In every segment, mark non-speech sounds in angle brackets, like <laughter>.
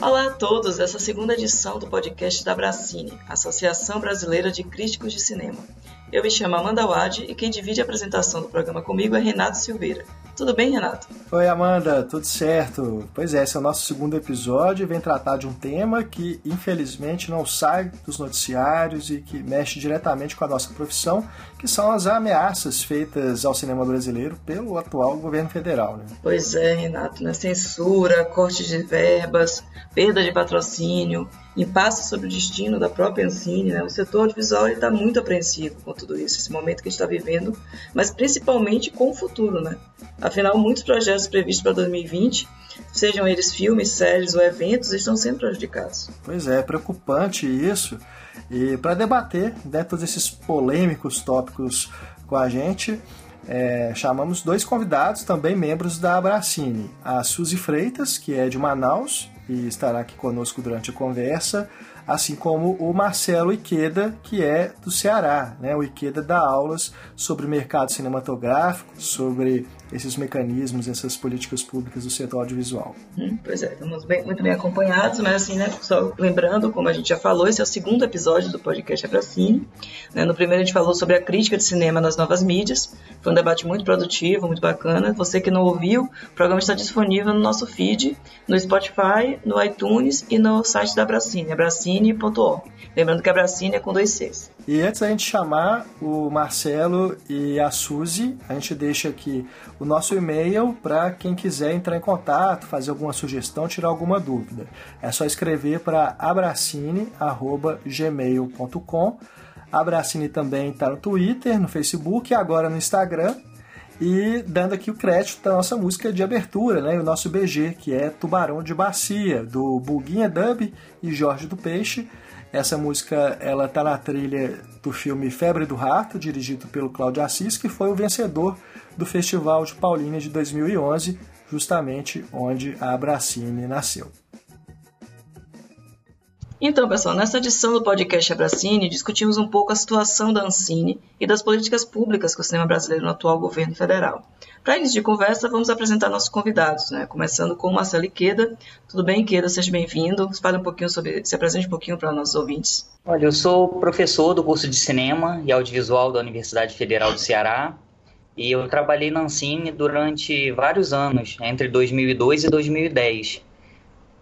Olá a todos, essa segunda edição do podcast da Bracine, Associação Brasileira de Críticos de Cinema. Eu me chamo Amanda Wade e quem divide a apresentação do programa comigo é Renato Silveira. Tudo bem, Renato? Oi, Amanda, tudo certo? Pois é, esse é o nosso segundo episódio e vem tratar de um tema que, infelizmente, não sai dos noticiários e que mexe diretamente com a nossa profissão, que são as ameaças feitas ao cinema brasileiro pelo atual governo federal. Né? Pois é, Renato, né? censura, corte de verbas, perda de patrocínio, impasse sobre o destino da própria Ancine, né? O setor audiovisual está muito apreensivo com tudo isso, esse momento que a gente está vivendo, mas principalmente com o futuro, né? Afinal, muitos projetos previstos para 2020, sejam eles filmes, séries ou eventos, estão sendo prejudicados. Pois é, é preocupante isso. E para debater né, todos esses polêmicos tópicos com a gente, é, chamamos dois convidados, também membros da Abracine. A Suzy Freitas, que é de Manaus, e estará aqui conosco durante a conversa, assim como o Marcelo Iqueda, que é do Ceará. Né? O Iqueda dá aulas sobre mercado cinematográfico, sobre esses mecanismos, essas políticas públicas do setor audiovisual. Hum, pois é, estamos bem, muito bem acompanhados, mas assim, né, só lembrando, como a gente já falou, esse é o segundo episódio do podcast Abracine. Né, no primeiro a gente falou sobre a crítica de cinema nas novas mídias, foi um debate muito produtivo, muito bacana. Você que não ouviu, o programa está disponível no nosso feed, no Spotify, no iTunes e no site da Abracine, abracine.org. Lembrando que a Abracine é com dois Cs. E antes da gente chamar o Marcelo e a Suzy, a gente deixa aqui o nosso e-mail para quem quiser entrar em contato, fazer alguma sugestão, tirar alguma dúvida. É só escrever para abracine@gmail.com. Abracine também está no Twitter, no Facebook e agora no Instagram. E dando aqui o crédito da nossa música de abertura, né? O nosso BG, que é Tubarão de Bacia, do Buguinha Dub e Jorge do Peixe. Essa música ela está na trilha do filme Febre do Rato, dirigido pelo Cláudio Assis, que foi o vencedor do Festival de Paulínia de 2011, justamente onde a Abracine nasceu. Então, pessoal, nessa edição do podcast Abracine, discutimos um pouco a situação da Ancine e das políticas públicas com o cinema brasileiro no atual governo federal. Para início de conversa, vamos apresentar nossos convidados, né? começando com o Marcelo Iqueda. Tudo bem, Iqueda? Seja bem-vindo. Fale um pouquinho sobre, se apresente um pouquinho para nossos ouvintes. Olha, eu sou professor do curso de Cinema e Audiovisual da Universidade Federal do Ceará e eu trabalhei na Ancine durante vários anos, entre 2002 e 2010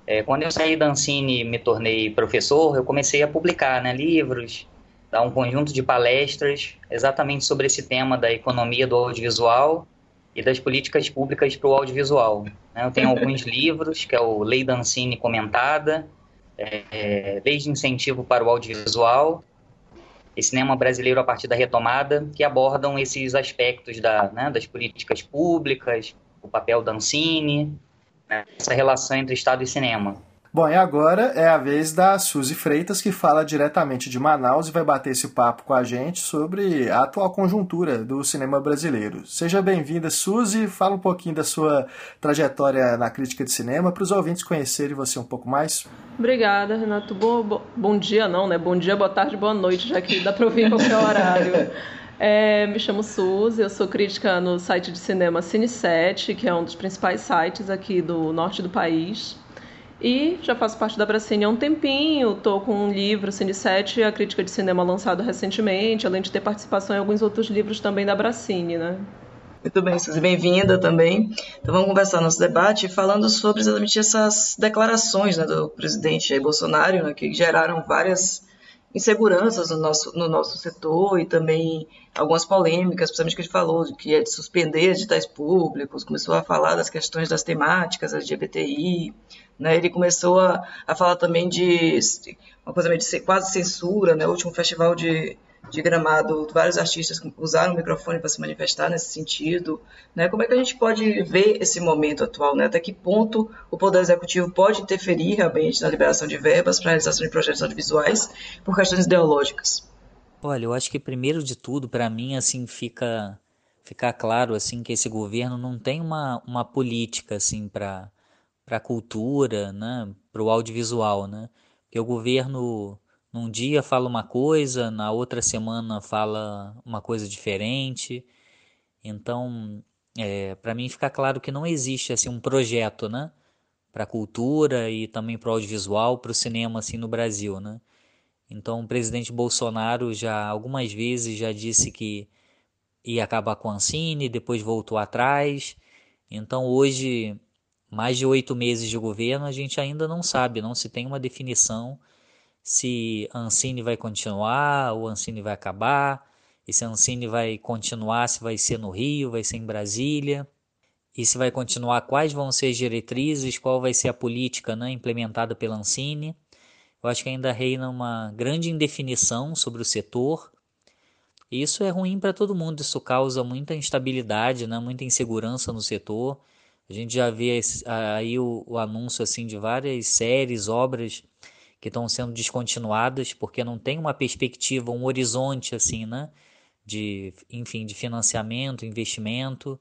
é, quando eu saí da Ancine e me tornei professor, eu comecei a publicar né, livros, dar um conjunto de palestras exatamente sobre esse tema da economia do audiovisual e das políticas públicas para o audiovisual. Né. Eu tenho alguns <laughs> livros, que é o Lei da Ancine Comentada, é, é, de Incentivo para o Audiovisual e Cinema Brasileiro a partir da Retomada, que abordam esses aspectos da, né, das políticas públicas, o papel da Ancine, né, essa relação entre Estado e cinema. Bom, e agora é a vez da Suzy Freitas, que fala diretamente de Manaus e vai bater esse papo com a gente sobre a atual conjuntura do cinema brasileiro. Seja bem-vinda, Suzy. Fala um pouquinho da sua trajetória na crítica de cinema para os ouvintes conhecerem você um pouco mais. Obrigada, Renato. Bom, bom dia, não, né? Bom dia, boa tarde, boa noite, já que dá para ouvir em qualquer horário. <laughs> É, me chamo Suzy, eu sou crítica no site de cinema Cine7, que é um dos principais sites aqui do norte do país. E já faço parte da Bracine há um tempinho, estou com um livro, Cine7, a crítica de cinema lançado recentemente, além de ter participação em alguns outros livros também da Bracine, né? Muito bem, Suzy, bem-vinda também. Então vamos conversar nosso debate falando sobre exatamente essas declarações né, do presidente Jair Bolsonaro, né, que geraram várias inseguranças no nosso, no nosso setor e também algumas polêmicas, principalmente que a gente falou, de que é de suspender editais públicos, começou a falar das questões das temáticas LGBTI, né? ele começou a, a falar também de uma coisa meio de quase censura, né? o último festival de, de Gramado, vários artistas usaram o microfone para se manifestar nesse sentido. Né? Como é que a gente pode ver esse momento atual? Né? Até que ponto o Poder Executivo pode interferir realmente na liberação de verbas para a realização de projetos audiovisuais por questões ideológicas? Olha, eu acho que primeiro de tudo, para mim, assim, fica ficar claro assim que esse governo não tem uma, uma política assim para para cultura, né, para o audiovisual, né? Porque o governo num dia fala uma coisa, na outra semana fala uma coisa diferente. Então, é, para mim fica claro que não existe assim um projeto, né, para a cultura e também para o audiovisual, para o cinema assim no Brasil, né? Então, o presidente Bolsonaro já algumas vezes já disse que ia acabar com a Ancine, depois voltou atrás. Então, hoje, mais de oito meses de governo, a gente ainda não sabe, não se tem uma definição se a Ancine vai continuar ou a Ancine vai acabar, e se a Ancine vai continuar, se vai ser no Rio, vai ser em Brasília, e se vai continuar, quais vão ser as diretrizes, qual vai ser a política né, implementada pela Ancine. Eu acho que ainda reina uma grande indefinição sobre o setor. E isso é ruim para todo mundo, isso causa muita instabilidade, né, muita insegurança no setor. A gente já vê aí o, o anúncio assim de várias séries, obras que estão sendo descontinuadas porque não tem uma perspectiva, um horizonte assim, né? De, enfim, de financiamento, investimento.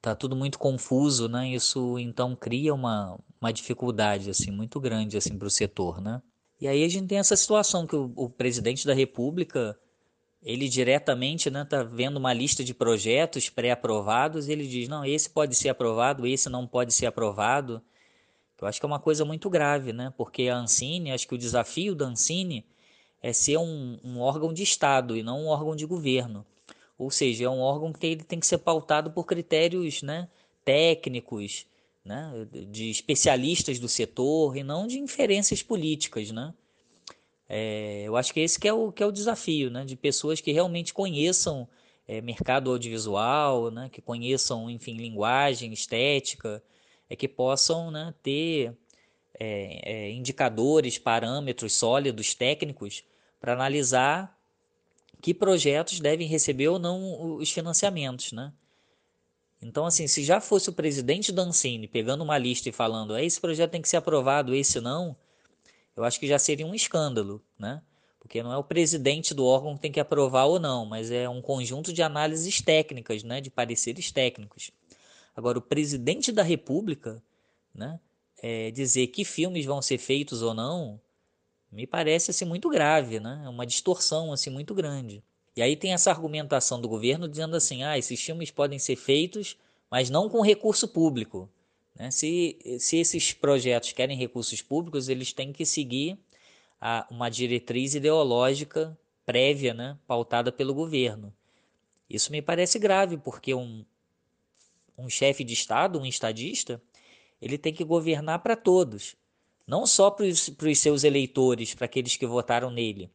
Tá tudo muito confuso, né? Isso então cria uma, uma dificuldade assim muito grande assim para o setor, né? E aí a gente tem essa situação que o, o presidente da República ele diretamente né, tá vendo uma lista de projetos pré-aprovados e ele diz, não, esse pode ser aprovado, esse não pode ser aprovado. Eu acho que é uma coisa muito grave, né? Porque a Ancine, acho que o desafio da Ancine é ser um, um órgão de Estado e não um órgão de governo. Ou seja, é um órgão que ele tem que ser pautado por critérios né, técnicos, né, de especialistas do setor e não de inferências políticas, né? É, eu acho que esse que é o, que é o desafio, né? De pessoas que realmente conheçam é, mercado audiovisual, né? Que conheçam, enfim, linguagem, estética, é que possam né, ter é, é, indicadores, parâmetros sólidos, técnicos, para analisar que projetos devem receber ou não os financiamentos, né? Então, assim, se já fosse o presidente da Ancine pegando uma lista e falando esse projeto tem que ser aprovado, esse não, eu acho que já seria um escândalo, né? Porque não é o presidente do órgão que tem que aprovar ou não, mas é um conjunto de análises técnicas, né? De pareceres técnicos. Agora, o presidente da República, né, é, dizer que filmes vão ser feitos ou não, me parece assim, muito grave, né? É uma distorção assim, muito grande. E aí tem essa argumentação do governo dizendo assim: ah, esses filmes podem ser feitos, mas não com recurso público. Né? Se, se esses projetos querem recursos públicos, eles têm que seguir a, uma diretriz ideológica prévia, né, pautada pelo governo. Isso me parece grave, porque um, um chefe de Estado, um estadista, ele tem que governar para todos, não só para os seus eleitores, para aqueles que votaram nele,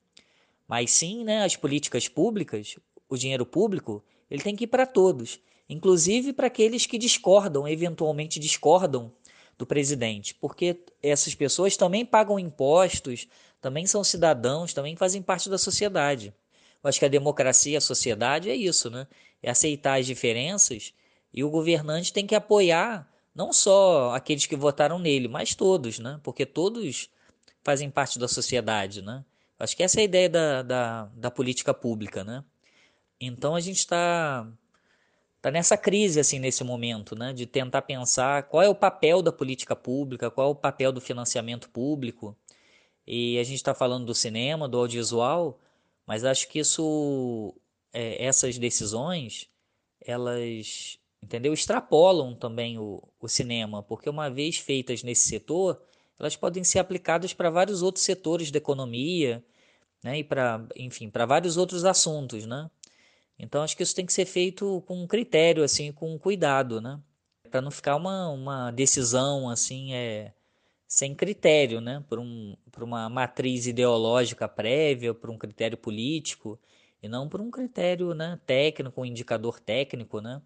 mas sim né, as políticas públicas, o dinheiro público, ele tem que ir para todos, inclusive para aqueles que discordam, eventualmente discordam do presidente, porque essas pessoas também pagam impostos, também são cidadãos, também fazem parte da sociedade. Eu acho que a democracia, a sociedade é isso, né? É aceitar as diferenças e o governante tem que apoiar não só aqueles que votaram nele, mas todos, né? Porque todos fazem parte da sociedade, né? Acho que essa é a ideia da, da, da política pública, né? Então a gente está tá nessa crise assim nesse momento, né? De tentar pensar qual é o papel da política pública, qual é o papel do financiamento público. E a gente está falando do cinema, do audiovisual, mas acho que isso, é, essas decisões, elas entendeu? Extrapolam também o, o cinema, porque uma vez feitas nesse setor, elas podem ser aplicadas para vários outros setores da economia, né? E para, enfim, para vários outros assuntos, né? Então acho que isso tem que ser feito com critério, assim, com cuidado, né? Para não ficar uma, uma decisão assim, é, sem critério, né? Por, um, por uma matriz ideológica prévia, por um critério político, e não por um critério né, técnico, um indicador técnico, né?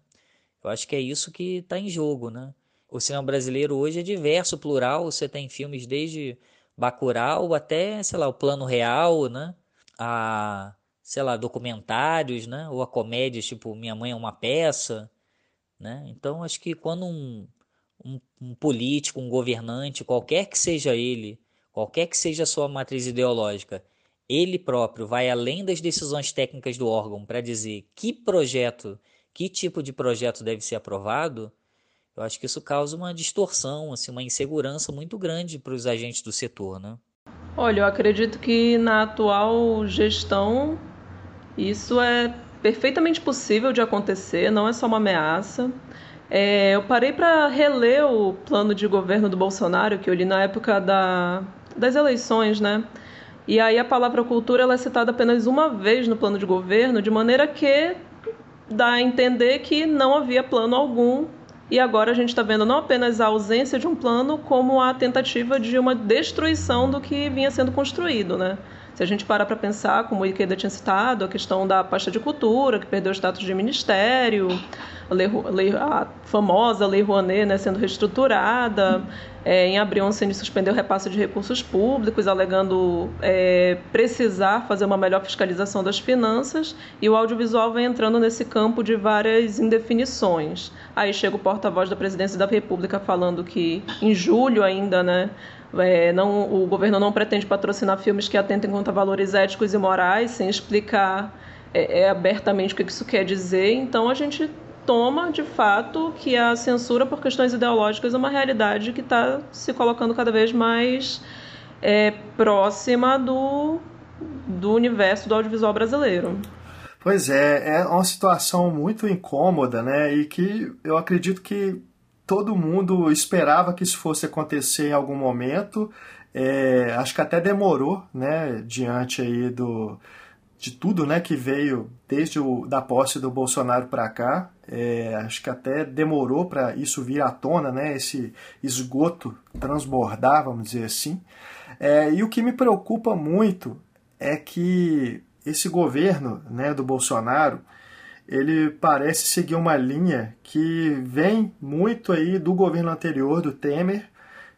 Eu acho que é isso que está em jogo, né? O cinema brasileiro hoje é diverso, plural. Você tem filmes desde Bacurau até, sei lá, o Plano Real, né? A, sei lá, documentários, né? Ou a comédia, tipo Minha Mãe é uma Peça, né? Então, acho que quando um, um, um político, um governante, qualquer que seja ele, qualquer que seja a sua matriz ideológica, ele próprio vai além das decisões técnicas do órgão para dizer que projeto que tipo de projeto deve ser aprovado, eu acho que isso causa uma distorção, assim, uma insegurança muito grande para os agentes do setor, né? Olha, eu acredito que na atual gestão isso é perfeitamente possível de acontecer, não é só uma ameaça. É, eu parei para reler o plano de governo do Bolsonaro, que eu li na época da, das eleições, né? E aí a palavra cultura ela é citada apenas uma vez no plano de governo, de maneira que dá a entender que não havia plano algum. E agora a gente está vendo não apenas a ausência de um plano, como a tentativa de uma destruição do que vinha sendo construído, né? Se a gente parar para pensar, como o Ikeda tinha citado, a questão da pasta de cultura, que perdeu o status de ministério, a, lei, a famosa Lei Rouanet né, sendo reestruturada, é, em abril, a Ancine suspendeu o repasse de recursos públicos, alegando é, precisar fazer uma melhor fiscalização das finanças, e o audiovisual vem entrando nesse campo de várias indefinições. Aí chega o porta-voz da Presidência da República falando que, em julho ainda, né, é, não, o governo não pretende patrocinar filmes que atentem contra valores éticos e morais, sem explicar é, é, abertamente o que isso quer dizer. Então a gente toma de fato que a censura por questões ideológicas é uma realidade que está se colocando cada vez mais é, próxima do, do universo do audiovisual brasileiro. Pois é, é uma situação muito incômoda, né? E que eu acredito que todo mundo esperava que isso fosse acontecer em algum momento. É, acho que até demorou, né, diante aí do, de tudo, né, que veio desde o, da posse do Bolsonaro para cá. É, acho que até demorou para isso vir à tona, né, esse esgoto transbordar, vamos dizer assim. É, e o que me preocupa muito é que esse governo, né, do Bolsonaro, ele parece seguir uma linha que vem muito aí do governo anterior, do Temer,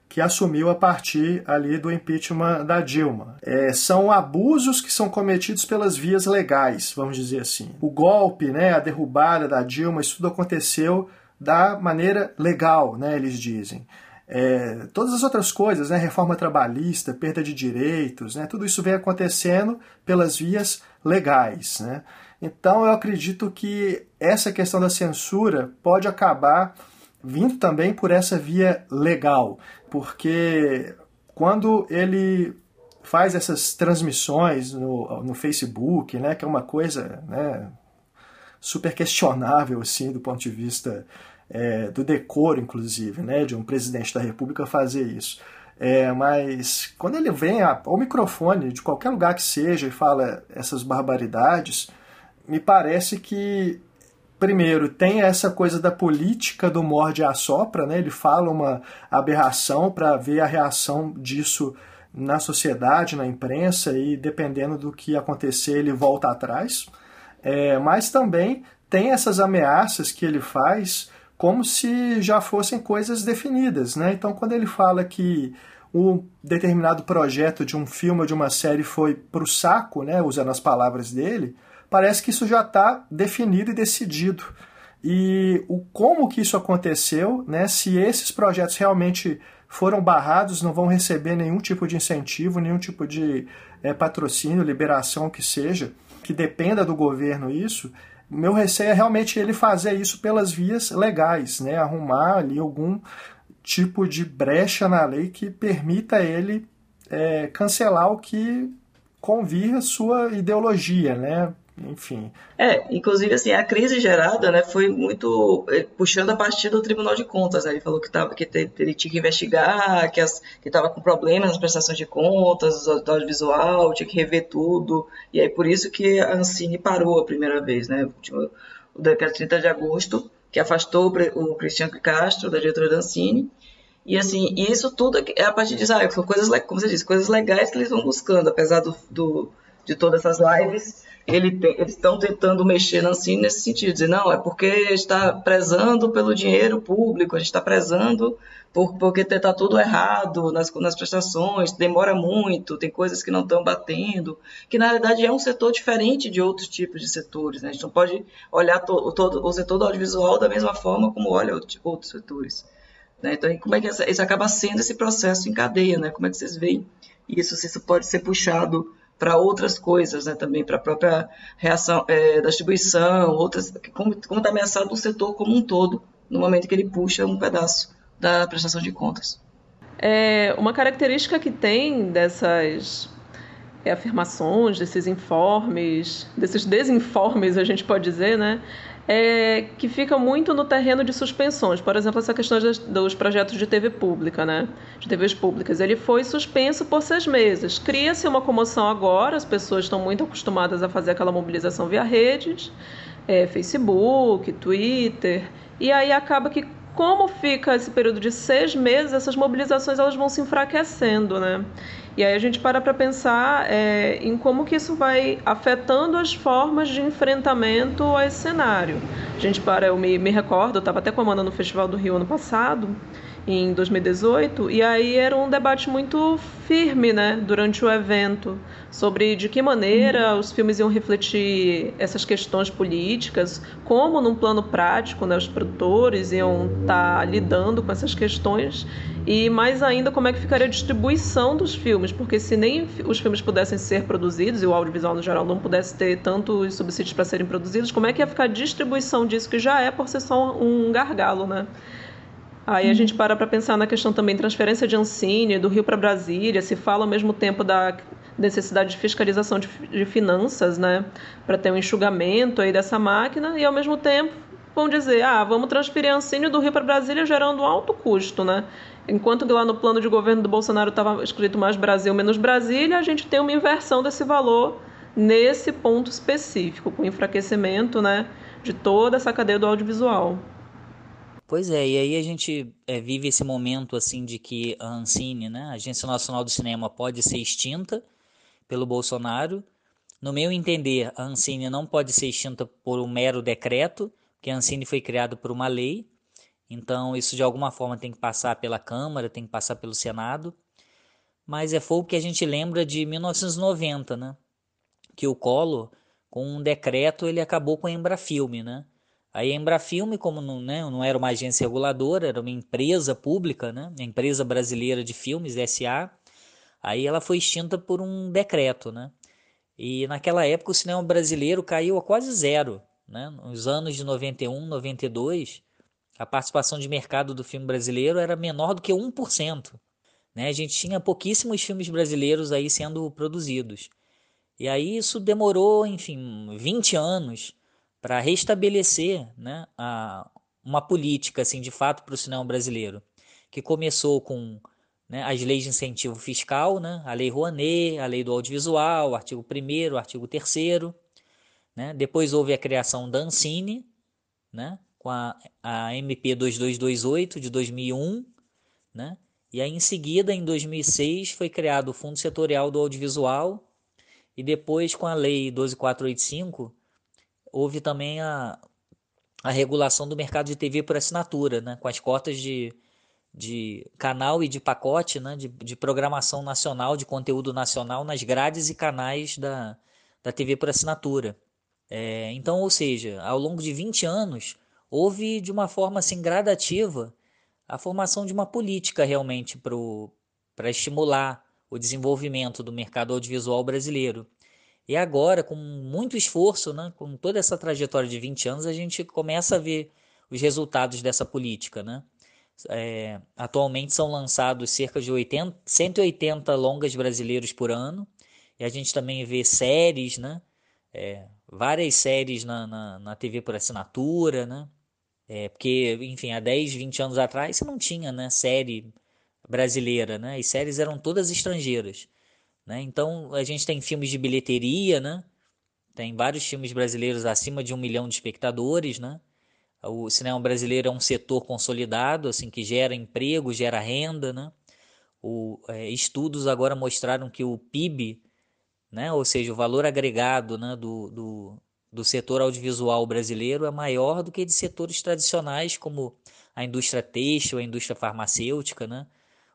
que assumiu a partir ali do impeachment da Dilma. É, são abusos que são cometidos pelas vias legais, vamos dizer assim. O golpe, né, a derrubada da Dilma, isso tudo aconteceu da maneira legal, né, eles dizem. É, todas as outras coisas, né, reforma trabalhista, perda de direitos, né, tudo isso vem acontecendo pelas vias legais. Né? Então eu acredito que essa questão da censura pode acabar vindo também por essa via legal, porque quando ele faz essas transmissões no, no Facebook, né, que é uma coisa né, super questionável assim do ponto de vista é, do decoro, inclusive, né, de um presidente da República fazer isso. É, mas quando ele vem ao microfone de qualquer lugar que seja e fala essas barbaridades, me parece que primeiro tem essa coisa da política do morde a sopra, né? Ele fala uma aberração para ver a reação disso na sociedade, na imprensa e dependendo do que acontecer ele volta atrás. É, mas também tem essas ameaças que ele faz como se já fossem coisas definidas, né? Então quando ele fala que um determinado projeto de um filme ou de uma série foi para o saco, né, usando as palavras dele, parece que isso já está definido e decidido. E o como que isso aconteceu, né, se esses projetos realmente foram barrados, não vão receber nenhum tipo de incentivo, nenhum tipo de é, patrocínio, liberação que seja, que dependa do governo isso, meu receio é realmente ele fazer isso pelas vias legais, né, arrumar ali algum tipo de brecha na lei que permita ele é, cancelar o que convir a sua ideologia, né? Enfim. É, inclusive assim, a crise gerada, né, foi muito eh, puxando a partir do Tribunal de Contas, né? Ele falou que tava que ele tinha que investigar, que as, que estava com problemas nas prestações de contas, do audiovisual, tinha que rever tudo. E aí por isso que a Ancine parou a primeira vez, né? O, o decreto 30 de agosto, que afastou o Cristiano Castro da diretoria da Ancine. E assim, isso tudo é a partir de, ah, coisas, como você disse, coisas legais que eles vão buscando, apesar do, do de todas essas lives ele eles estão tentando mexer na Ancine nesse sentido, dizer, não, é porque está prezando pelo dinheiro público, a gente está prezando por, porque está tudo errado nas, nas prestações, demora muito, tem coisas que não estão batendo, que na verdade é um setor diferente de outros tipos de setores. Né? A gente não pode olhar to, todo, o setor do audiovisual da mesma forma como olha outros setores. Né? Então, como é que isso acaba sendo esse processo em cadeia? Né? Como é que vocês veem isso? Se isso pode ser puxado para outras coisas, né, também para a própria reação é, da distribuição, outras, como está ameaçado o setor como um todo, no momento que ele puxa um pedaço da prestação de contas. É, uma característica que tem dessas afirmações, desses informes, desses desinformes, a gente pode dizer, né, é, que fica muito no terreno de suspensões. Por exemplo, essa questão dos projetos de TV pública, né? De TVs públicas. Ele foi suspenso por seis meses. Cria-se uma comoção agora, as pessoas estão muito acostumadas a fazer aquela mobilização via redes, é, Facebook, Twitter, e aí acaba que como fica esse período de seis meses, essas mobilizações elas vão se enfraquecendo, né? E aí a gente para para pensar é, em como que isso vai afetando as formas de enfrentamento a esse cenário. A gente para, eu me, me recordo, eu estava até com a Amanda no Festival do Rio ano passado, em 2018, e aí era um debate muito firme, né, durante o evento, sobre de que maneira os filmes iam refletir essas questões políticas, como num plano prático, né, os produtores iam estar tá lidando com essas questões e mais ainda como é que ficaria a distribuição dos filmes, porque se nem os filmes pudessem ser produzidos e o audiovisual no geral não pudesse ter tantos subsídios para serem produzidos, como é que ia ficar a distribuição disso que já é por si só um gargalo, né? Aí a gente para para pensar na questão também transferência de Ancine do Rio para Brasília, se fala ao mesmo tempo da necessidade de fiscalização de, de finanças, né, para ter um enxugamento aí dessa máquina e ao mesmo tempo vão dizer, ah, vamos transferir Ancine do Rio para Brasília gerando um alto custo, né? Enquanto lá no plano de governo do Bolsonaro estava escrito mais Brasil menos Brasília, a gente tem uma inversão desse valor nesse ponto específico, com enfraquecimento, né, de toda essa cadeia do audiovisual. Pois é, e aí a gente é, vive esse momento assim de que a Ancine, né, a Agência Nacional do Cinema, pode ser extinta pelo Bolsonaro. No meu entender, a Ancine não pode ser extinta por um mero decreto, porque a Ancine foi criada por uma lei, então isso de alguma forma tem que passar pela Câmara, tem que passar pelo Senado. Mas é fogo que a gente lembra de 1990, né? Que o Collor, com um decreto, ele acabou com a Embrafilme, né? A Embrafilme, como não, né, não era uma agência reguladora, era uma empresa pública, né, empresa brasileira de filmes, SA, aí ela foi extinta por um decreto, né? E naquela época o cinema brasileiro caiu a quase zero, né? Nos anos de 91, 92, a participação de mercado do filme brasileiro era menor do que 1%. Né? A gente tinha pouquíssimos filmes brasileiros aí sendo produzidos. E aí isso demorou, enfim, 20 anos para restabelecer né, a, uma política assim de fato para o cinema brasileiro, que começou com né, as leis de incentivo fiscal, né, a Lei Rouanet, a Lei do Audiovisual, o artigo 1 o artigo 3 né, depois houve a criação da Ancine, né, com a, a MP 2228 de 2001, né, e aí em seguida, em 2006, foi criado o Fundo Setorial do Audiovisual, e depois com a Lei 12485, houve também a, a regulação do mercado de TV por assinatura, né, com as cotas de, de canal e de pacote né, de, de programação nacional, de conteúdo nacional nas grades e canais da, da TV por assinatura. É, então, ou seja, ao longo de 20 anos, houve de uma forma assim gradativa a formação de uma política realmente para estimular o desenvolvimento do mercado audiovisual brasileiro. E agora, com muito esforço, né, com toda essa trajetória de 20 anos, a gente começa a ver os resultados dessa política. Né? É, atualmente são lançados cerca de 80, 180 longas brasileiros por ano, e a gente também vê séries, né? É, várias séries na, na, na, TV por assinatura, né? É, porque, enfim, há 10, 20 anos atrás você não tinha né, série brasileira, né? As séries eram todas estrangeiras. Né? Então a gente tem filmes de bilheteria, né? tem vários filmes brasileiros acima de um milhão de espectadores. Né? O cinema brasileiro é um setor consolidado, assim que gera emprego, gera renda. Né? O, é, estudos agora mostraram que o PIB, né? ou seja, o valor agregado né? do, do, do setor audiovisual brasileiro é maior do que de setores tradicionais como a indústria têxtil, a indústria farmacêutica, né?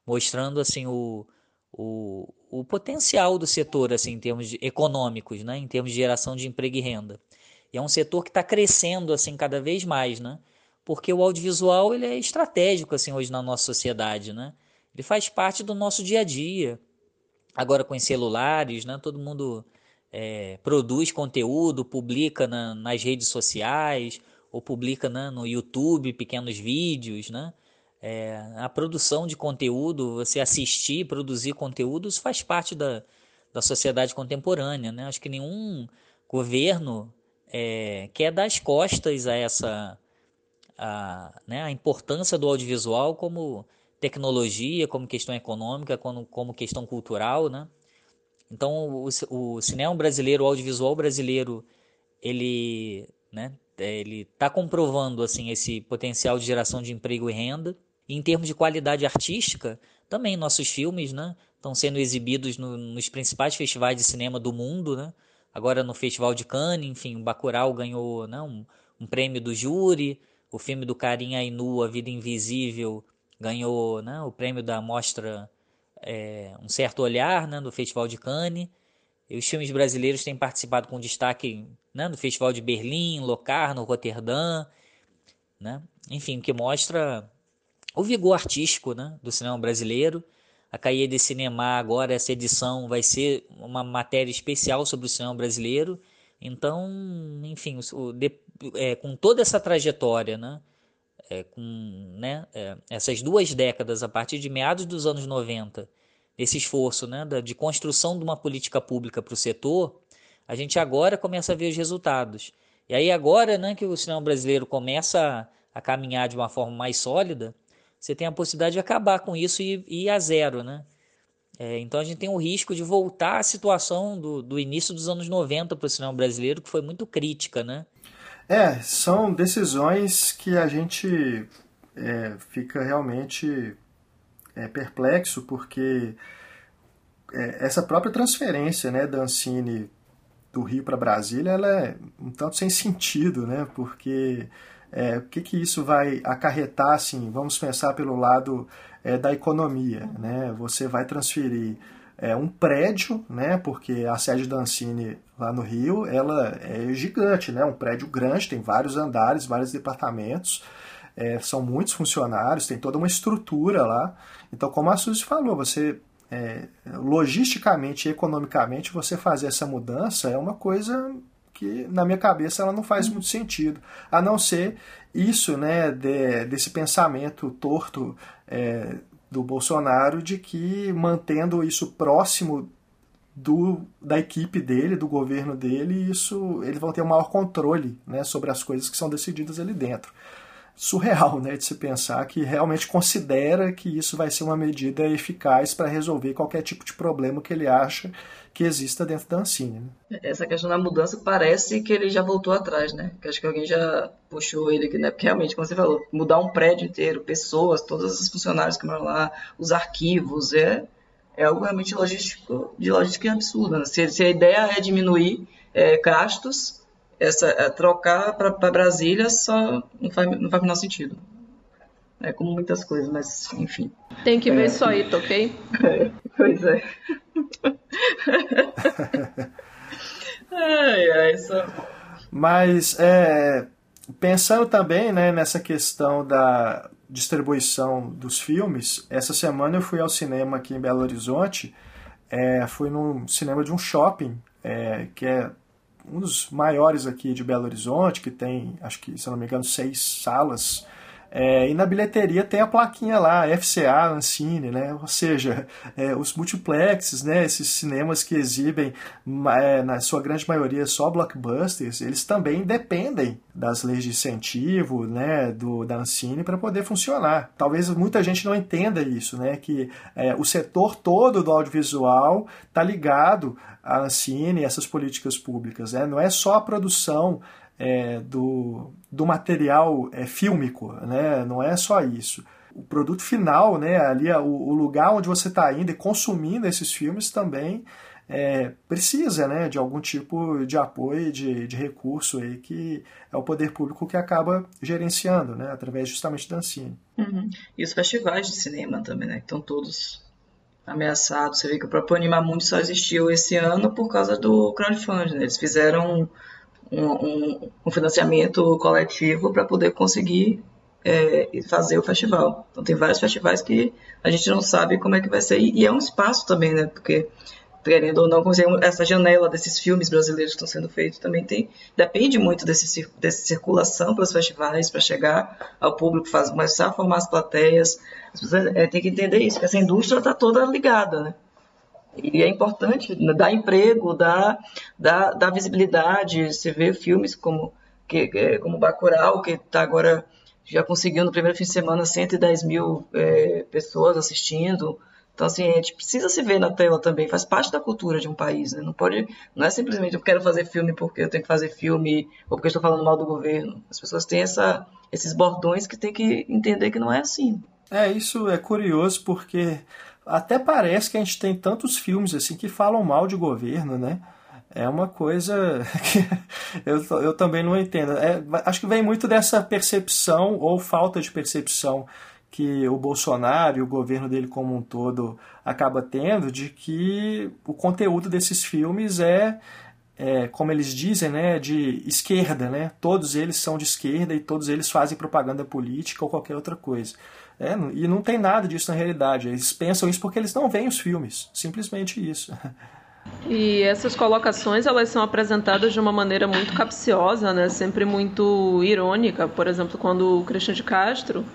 mostrando assim o, o, o potencial do setor assim, em termos de, econômicos, né? em termos de geração de emprego e renda. E é um setor que está crescendo assim cada vez mais, né? porque o audiovisual ele é estratégico assim hoje na nossa sociedade, né? Ele faz parte do nosso dia a dia. Agora com os celulares, né? Todo mundo é, produz conteúdo, publica na, nas redes sociais ou publica né, no YouTube pequenos vídeos, né? É, a produção de conteúdo, você assistir, produzir conteúdos faz parte da, da sociedade contemporânea. Né? Acho que nenhum governo é, quer dar as costas a essa a, né, a importância do audiovisual como tecnologia, como questão econômica, como, como questão cultural, né? Então, o, o cinema brasileiro, o audiovisual brasileiro, ele, né, ele está comprovando assim esse potencial de geração de emprego e renda. E em termos de qualidade artística, também nossos filmes, né, estão sendo exibidos no, nos principais festivais de cinema do mundo, né? Agora no Festival de Cannes, enfim, o Bacurau ganhou né, um, um prêmio do júri, o filme do Karim Ainu, A Vida Invisível, ganhou né, o prêmio da mostra é, Um Certo Olhar, né, do Festival de Cannes. E os filmes brasileiros têm participado com destaque né, no Festival de Berlim, Locarno, Roterdã, né? enfim, que mostra o vigor artístico né, do cinema brasileiro. A Caia de Cinema agora, essa edição, vai ser uma matéria especial sobre o cinema brasileiro. Então, enfim, o, de, é, com toda essa trajetória, né, é, com né, é, essas duas décadas, a partir de meados dos anos 90, esse esforço né, de construção de uma política pública para o setor, a gente agora começa a ver os resultados. E aí agora né, que o cinema brasileiro começa a, a caminhar de uma forma mais sólida, você tem a possibilidade de acabar com isso e, e ir a zero, né? É, então a gente tem o risco de voltar à situação do, do início dos anos 90 para o cinema brasileiro, que foi muito crítica, né? É, são decisões que a gente é, fica realmente é, perplexo, porque é, essa própria transferência né, da Ancine do Rio para Brasília ela é um tanto sem sentido, né? Porque é, o que, que isso vai acarretar, assim, vamos pensar pelo lado é, da economia, né? Você vai transferir é, um prédio, né? Porque a sede da Ancine lá no Rio, ela é gigante, né? Um prédio grande, tem vários andares, vários departamentos, é, são muitos funcionários, tem toda uma estrutura lá. Então, como a Suzy falou, você é, logisticamente e economicamente você fazer essa mudança é uma coisa que na minha cabeça ela não faz muito sentido, a não ser isso, né, de, desse pensamento torto é, do Bolsonaro de que mantendo isso próximo do, da equipe dele, do governo dele, isso eles vão ter um maior controle né, sobre as coisas que são decididas ali dentro surreal né, de se pensar que realmente considera que isso vai ser uma medida eficaz para resolver qualquer tipo de problema que ele acha que exista dentro da Ancine. Né? Essa questão da mudança parece que ele já voltou atrás, né? Que acho que alguém já puxou ele aqui, né? Porque realmente, como você falou, mudar um prédio inteiro, pessoas, todos os funcionários que moram lá, os arquivos, é, é algo realmente logístico, de logística absurda. Né? Se, se a ideia é diminuir é, gastos, essa é, trocar para Brasília só não faz, não faz o menor sentido. É como muitas coisas, mas enfim. Tem que ver é, isso aí, ok? É, pois é. ai, ai, só... Mas é, pensando também né, nessa questão da distribuição dos filmes, essa semana eu fui ao cinema aqui em Belo Horizonte, é, fui num cinema de um shopping, é, que é um dos maiores aqui de Belo Horizonte, que tem, acho que, se não me engano, seis salas. É, e na bilheteria tem a plaquinha lá, FCA, Ancine, né? Ou seja, é, os multiplexes, né? Esses cinemas que exibem, é, na sua grande maioria, só blockbusters, eles também dependem das leis de incentivo, né? Do, da Ancine para poder funcionar. Talvez muita gente não entenda isso, né? Que é, o setor todo do audiovisual está ligado a Ancine e essas políticas públicas. Né? Não é só a produção é, do, do material é, fílmico, né? não é só isso. O produto final, né, ali o, o lugar onde você está indo e consumindo esses filmes também é, precisa né, de algum tipo de apoio, de, de recurso aí que é o poder público que acaba gerenciando, né, através justamente da Ancine. Uhum. E os festivais de cinema também, né, que estão todos ameaçado. Você vê que o próprio Animamundi só existiu esse ano por causa do crowdfunding. Né? Eles fizeram um, um, financiamento coletivo para poder conseguir é, fazer o festival. Então tem vários festivais que a gente não sabe como é que vai ser. E é um espaço também, né? Porque querendo ou não, essa janela desses filmes brasileiros que estão sendo feitos também tem depende muito desse, dessa circulação para os festivais, para chegar ao público, faz, começar a formar as plateias. As pessoas é, tem que entender isso, que essa indústria está toda ligada, né? E é importante dar emprego, dar, dar, dar visibilidade. Você vê filmes como, que, é, como Bacurau, que está agora já conseguiu no primeiro fim de semana 110 mil é, pessoas assistindo. Então, assim, a gente precisa se ver na tela também, faz parte da cultura de um país, né? Não pode, não é simplesmente eu quero fazer filme porque eu tenho que fazer filme ou porque estou falando mal do governo. As pessoas têm essa, esses bordões que tem que entender que não é assim. É, isso é curioso porque até parece que a gente tem tantos filmes assim que falam mal de governo, né? É uma coisa <laughs> que eu, eu também não entendo. É, acho que vem muito dessa percepção ou falta de percepção que o Bolsonaro e o governo dele como um todo acaba tendo de que o conteúdo desses filmes é, é, como eles dizem, né, de esquerda, né? Todos eles são de esquerda e todos eles fazem propaganda política ou qualquer outra coisa. É, e não tem nada disso na realidade. Eles pensam isso porque eles não veem os filmes. Simplesmente isso. E essas colocações elas são apresentadas de uma maneira muito capciosa, né? Sempre muito irônica. Por exemplo, quando o Christian de Castro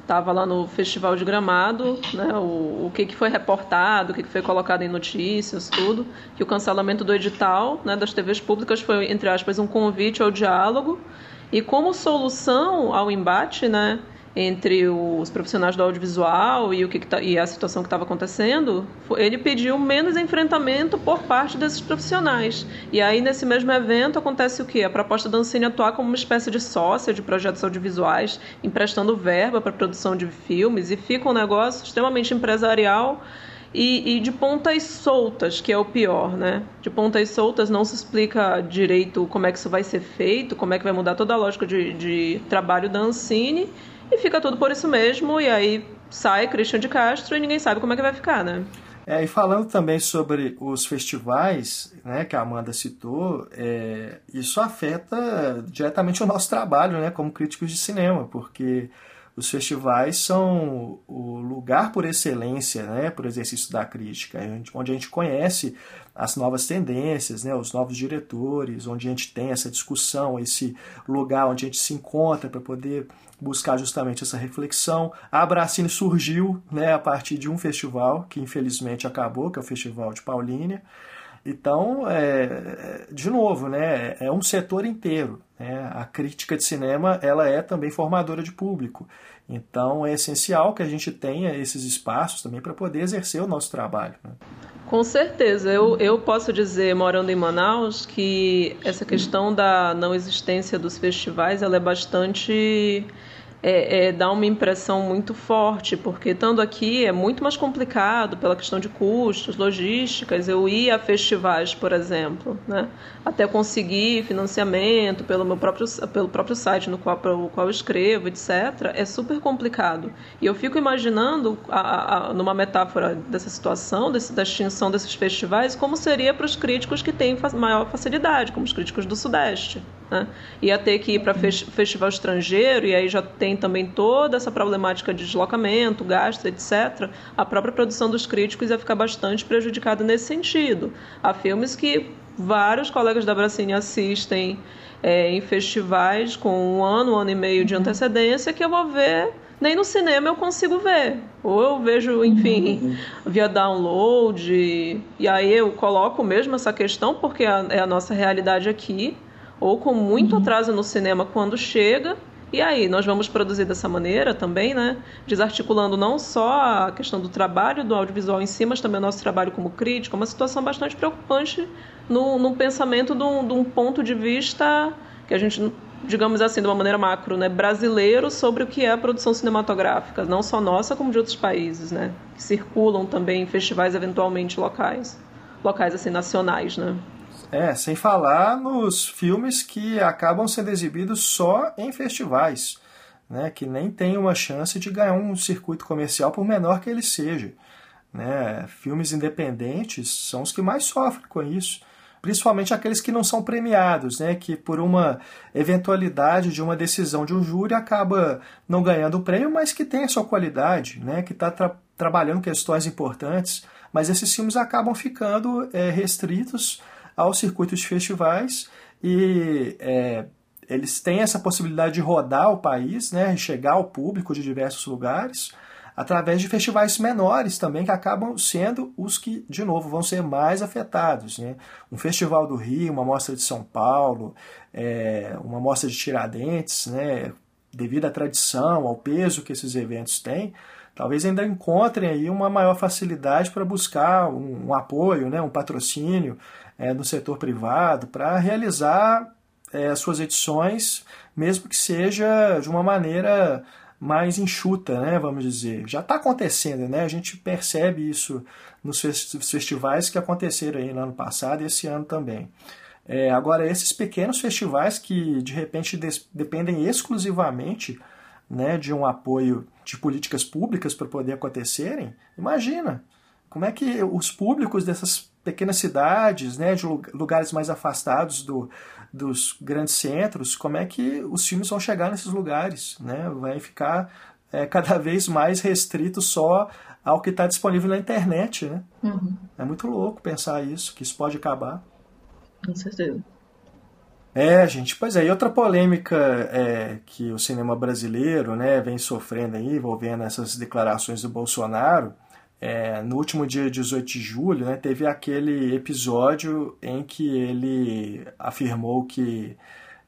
estava lá no Festival de Gramado, né? O, o que, que foi reportado, o que, que foi colocado em notícias, tudo, que o cancelamento do edital, né, das TVs públicas foi entre aspas um convite ao diálogo e como solução ao embate, né? Entre os profissionais do audiovisual e, o que, que tá, e a situação que estava acontecendo, ele pediu menos enfrentamento por parte desses profissionais. E aí, nesse mesmo evento, acontece o quê? A proposta da Ancine atuar como uma espécie de sócia de projetos audiovisuais, emprestando verba para produção de filmes, e fica um negócio extremamente empresarial. E, e, de pontas soltas, que é o pior, né? De pontas soltas não se explica direito como é que isso vai ser feito, como é que vai mudar toda a lógica de, de trabalho da Ancine e fica tudo por isso mesmo, e aí sai Christian de Castro e ninguém sabe como é que vai ficar, né? É, e falando também sobre os festivais, né, que a Amanda citou, é, isso afeta diretamente o nosso trabalho, né, como críticos de cinema, porque os festivais são o lugar por excelência, né, por exercício da crítica, onde a gente conhece as novas tendências, né, os novos diretores, onde a gente tem essa discussão, esse lugar onde a gente se encontra para poder buscar justamente essa reflexão. A Abracine surgiu né, a partir de um festival que infelizmente acabou, que é o Festival de Paulínia. Então, é, de novo, né, é um setor inteiro. Né? A crítica de cinema ela é também formadora de público. Então, é essencial que a gente tenha esses espaços também para poder exercer o nosso trabalho. Né? Com certeza. Eu, eu posso dizer, morando em Manaus, que essa questão da não existência dos festivais ela é bastante é, é, dá uma impressão muito forte, porque estando aqui é muito mais complicado pela questão de custos, logísticas. Eu ia a festivais, por exemplo, né? até conseguir financiamento pelo meu próprio, pelo próprio site no qual, pelo qual eu escrevo, etc., é super complicado. E eu fico imaginando, a, a, numa metáfora dessa situação, desse, da extinção desses festivais, como seria para os críticos que têm maior facilidade, como os críticos do Sudeste. Né? Ia ter que ir para festival estrangeiro, e aí já tem também toda essa problemática de deslocamento, gasto, etc. A própria produção dos críticos ia ficar bastante prejudicada nesse sentido. Há filmes que vários colegas da Bracine assistem é, em festivais com um ano, um ano e meio de uhum. antecedência, que eu vou ver nem no cinema eu consigo ver. Ou eu vejo, enfim, uhum. via download. E aí eu coloco mesmo essa questão, porque é a nossa realidade aqui ou com muito uhum. atraso no cinema quando chega. E aí, nós vamos produzir dessa maneira também, né? Desarticulando não só a questão do trabalho do audiovisual em si, mas também o nosso trabalho como crítico, uma situação bastante preocupante no, no pensamento de um, de um ponto de vista que a gente digamos assim, de uma maneira macro, né, brasileiro sobre o que é a produção cinematográfica, não só nossa, como de outros países, né, que circulam também em festivais eventualmente locais, locais assim nacionais, né. É, sem falar nos filmes que acabam sendo exibidos só em festivais, né, que nem tem uma chance de ganhar um circuito comercial, por menor que ele seja. Né? Filmes independentes são os que mais sofrem com isso, principalmente aqueles que não são premiados, né, que por uma eventualidade de uma decisão de um júri acaba não ganhando o prêmio, mas que tem a sua qualidade, né, que está tra trabalhando questões importantes, mas esses filmes acabam ficando é, restritos aos circuitos de festivais e é, eles têm essa possibilidade de rodar o país, né, chegar ao público de diversos lugares. através de festivais menores também, que acabam sendo os que, de novo, vão ser mais afetados. Né? Um Festival do Rio, uma mostra de São Paulo, é, uma mostra de Tiradentes, né? devido à tradição, ao peso que esses eventos têm, talvez ainda encontrem aí uma maior facilidade para buscar um, um, apoio, né, um patrocínio é, no setor privado para realizar é, suas edições, mesmo que seja de uma maneira mais enxuta, né, vamos dizer. Já está acontecendo, né? A gente percebe isso nos festivais que aconteceram aí no ano passado e esse ano também. É, agora, esses pequenos festivais que de repente dependem exclusivamente né, de um apoio de políticas públicas para poder acontecerem, imagina como é que os públicos dessas pequenas cidades, né, de lugares mais afastados do, dos grandes centros, como é que os filmes vão chegar nesses lugares, né? Vai ficar é, <laughs> cada vez mais restrito só ao que está disponível na internet, né? Uhum. É muito louco pensar isso, que isso pode acabar. Com certeza. É, gente, pois é, e outra polêmica é, que o cinema brasileiro né, vem sofrendo aí, envolvendo essas declarações do Bolsonaro, é, no último dia 18 de julho, né, teve aquele episódio em que ele afirmou que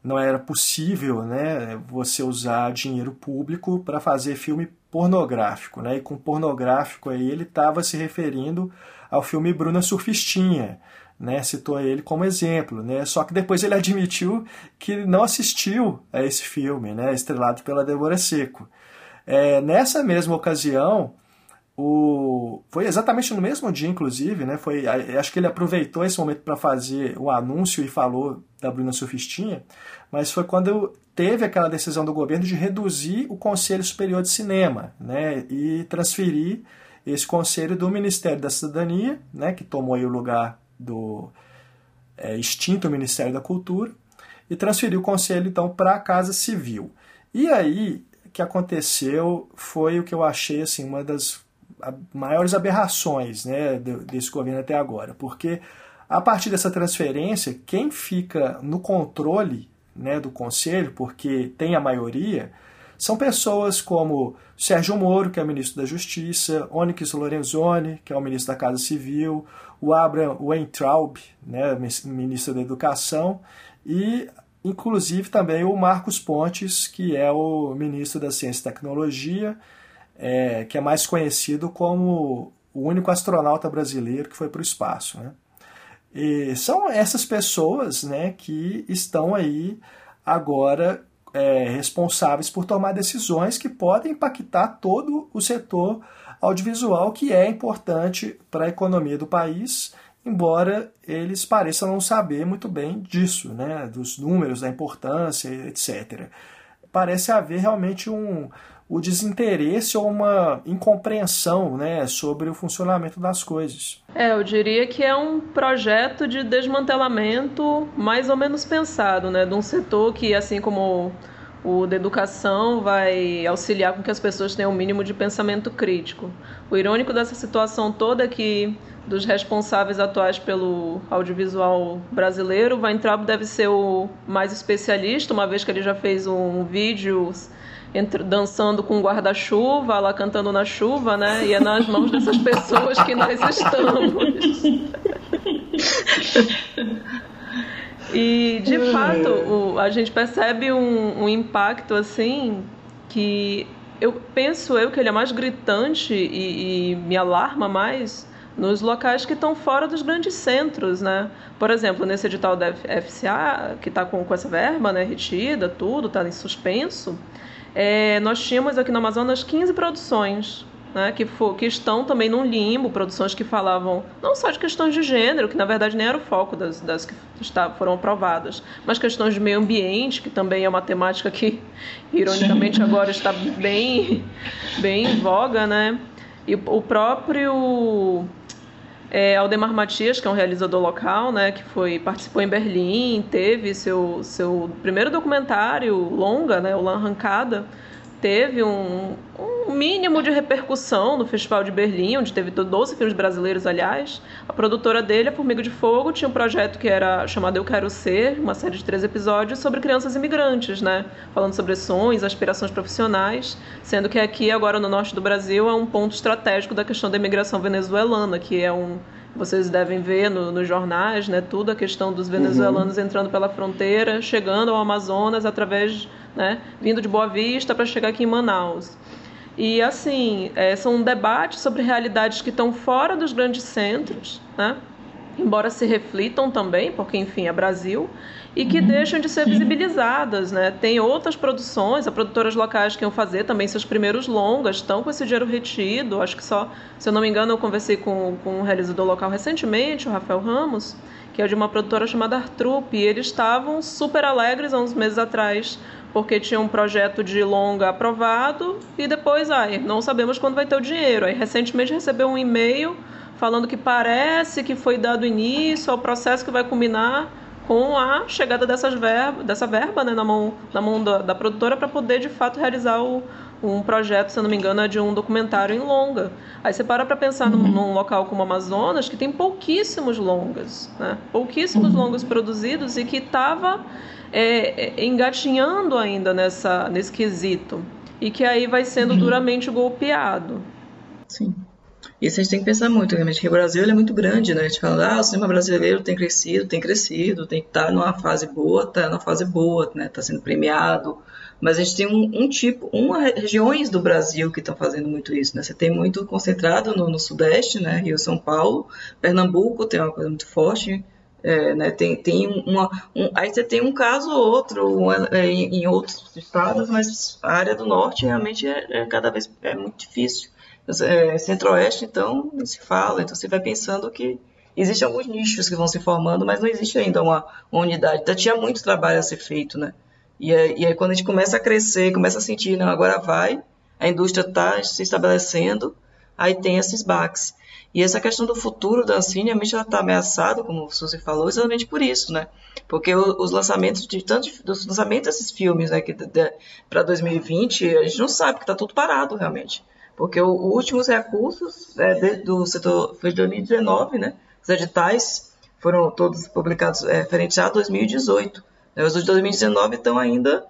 não era possível né, você usar dinheiro público para fazer filme pornográfico. Né, e com pornográfico aí ele estava se referindo ao filme Bruna Surfistinha, né, citou ele como exemplo, né, só que depois ele admitiu que não assistiu a esse filme, né, estrelado pela Débora Seco. É, nessa mesma ocasião, o... foi exatamente no mesmo dia, inclusive, né, foi, acho que ele aproveitou esse momento para fazer o anúncio e falou da Bruna Surfistinha, mas foi quando teve aquela decisão do governo de reduzir o Conselho Superior de Cinema né, e transferir esse conselho do Ministério da Cidadania, né, que tomou o lugar do é, extinto Ministério da Cultura e transferiu o conselho então para a Casa Civil. E aí que aconteceu foi o que eu achei assim uma das maiores aberrações né, desse governo até agora, porque a partir dessa transferência, quem fica no controle né, do conselho, porque tem a maioria, são pessoas como Sérgio Moro, que é ministro da Justiça, Onyx Lorenzoni, que é o ministro da Casa Civil, o Abraham Weintraub, né, ministro da Educação, e inclusive também o Marcos Pontes, que é o ministro da Ciência e Tecnologia, é, que é mais conhecido como o único astronauta brasileiro que foi para o espaço. Né? E são essas pessoas né, que estão aí agora é, responsáveis por tomar decisões que podem impactar todo o setor audiovisual, que é importante para a economia do país, embora eles pareçam não saber muito bem disso, né, dos números, da importância, etc. Parece haver realmente um, o desinteresse ou uma incompreensão né, sobre o funcionamento das coisas. É, eu diria que é um projeto de desmantelamento mais ou menos pensado, né, de um setor que, assim como o da educação vai auxiliar com que as pessoas tenham o um mínimo de pensamento crítico. O irônico dessa situação toda é que dos responsáveis atuais pelo audiovisual brasileiro, o Weintraub deve ser o mais especialista, uma vez que ele já fez um vídeo entre, dançando com guarda-chuva, lá cantando na chuva, né? E é nas mãos dessas pessoas que nós estamos. e de fato, o, a gente percebe um, um impacto assim que eu penso eu que ele é mais gritante e, e me alarma mais nos locais que estão fora dos grandes centros, né? Por exemplo, nesse edital da FCA, que está com, com essa verba né, retida, tudo, está em suspenso, é, nós tínhamos aqui no Amazonas 15 produções né, que, for, que, estão também num limbo, produções que falavam não só de questões de gênero, que na verdade nem era o foco das, das que está, foram aprovadas, mas questões de meio ambiente, que também é uma temática que, <laughs> ironicamente, agora está bem, bem em voga, né? E o próprio é, Aldemar Matias, que é um realizador local, né, que foi participou em Berlim, teve seu, seu primeiro documentário longa, né, o Lan Arrancada, teve um, um mínimo de repercussão no Festival de Berlim, onde teve 12 filmes brasileiros, aliás. A produtora dele, a Formiga de Fogo, tinha um projeto que era chamado Eu Quero Ser, uma série de três episódios sobre crianças imigrantes, né? Falando sobre sonhos, aspirações profissionais, sendo que aqui, agora no norte do Brasil, é um ponto estratégico da questão da imigração venezuelana, que é um vocês devem ver no, nos jornais, né, tudo a questão dos venezuelanos uhum. entrando pela fronteira, chegando ao Amazonas através, né, vindo de Boa Vista para chegar aqui em Manaus. E assim, é, são debates sobre realidades que estão fora dos grandes centros, né? embora se reflitam também, porque enfim é Brasil, e que uhum. deixam de ser visibilizadas, né? Tem outras produções, as produtoras locais que iam fazer também seus primeiros longas, estão com esse dinheiro retido. Acho que só, se eu não me engano, eu conversei com, com um realizador local recentemente, o Rafael Ramos, que é de uma produtora chamada Artrup, e eles estavam super alegres há uns meses atrás, porque tinha um projeto de longa aprovado e depois, ai, não sabemos quando vai ter o dinheiro. Aí recentemente recebeu um e-mail falando que parece que foi dado início ao processo que vai culminar com a chegada dessas verba, dessa verba né, na mão, na mão da, da produtora para poder de fato realizar o, um projeto, se eu não me engano, é de um documentário em longa. Aí você para para pensar uhum. num, num, local como o Amazonas, que tem pouquíssimos longas, né? pouquíssimos uhum. longas produzidos e que estava é, é, engatinhando ainda nessa, nesse quesito. E que aí vai sendo uhum. duramente golpeado. Sim. Isso a gente tem que pensar muito, realmente, que o Brasil é muito grande, né? A gente fala, ah, o cinema brasileiro tem crescido, tem crescido, tem que estar tá numa fase boa, está numa fase boa, né? Está sendo premiado. Mas a gente tem um, um tipo, uma regiões do Brasil que estão fazendo muito isso, né? Você tem muito concentrado no, no Sudeste, né? Rio, São Paulo, Pernambuco tem uma coisa muito forte, é, né, tem, tem uma, um, aí você tem um caso ou outro um, é, em, em, outros estados, mas a área do norte realmente é, é cada vez é muito difícil é, centro-oeste, então, não se fala. Então, você vai pensando que existem alguns nichos que vão se formando, mas não existe ainda uma, uma unidade. Então, tinha muito trabalho a ser feito, né? E aí, e aí, quando a gente começa a crescer, começa a sentir, não, agora vai, a indústria está se estabelecendo, aí tem esses baques. E essa questão do futuro da Ancine, a gente está ameaçado, como o Suzy falou, exatamente por isso, né? Porque os lançamentos de tantos dos lançamentos desses filmes, né, que para 2020, a gente não sabe, porque está tudo parado realmente porque os últimos recursos é, de, do setor foi de 2019, né? Os editais foram todos publicados é, referentes a 2018. Né? Os de 2019 estão ainda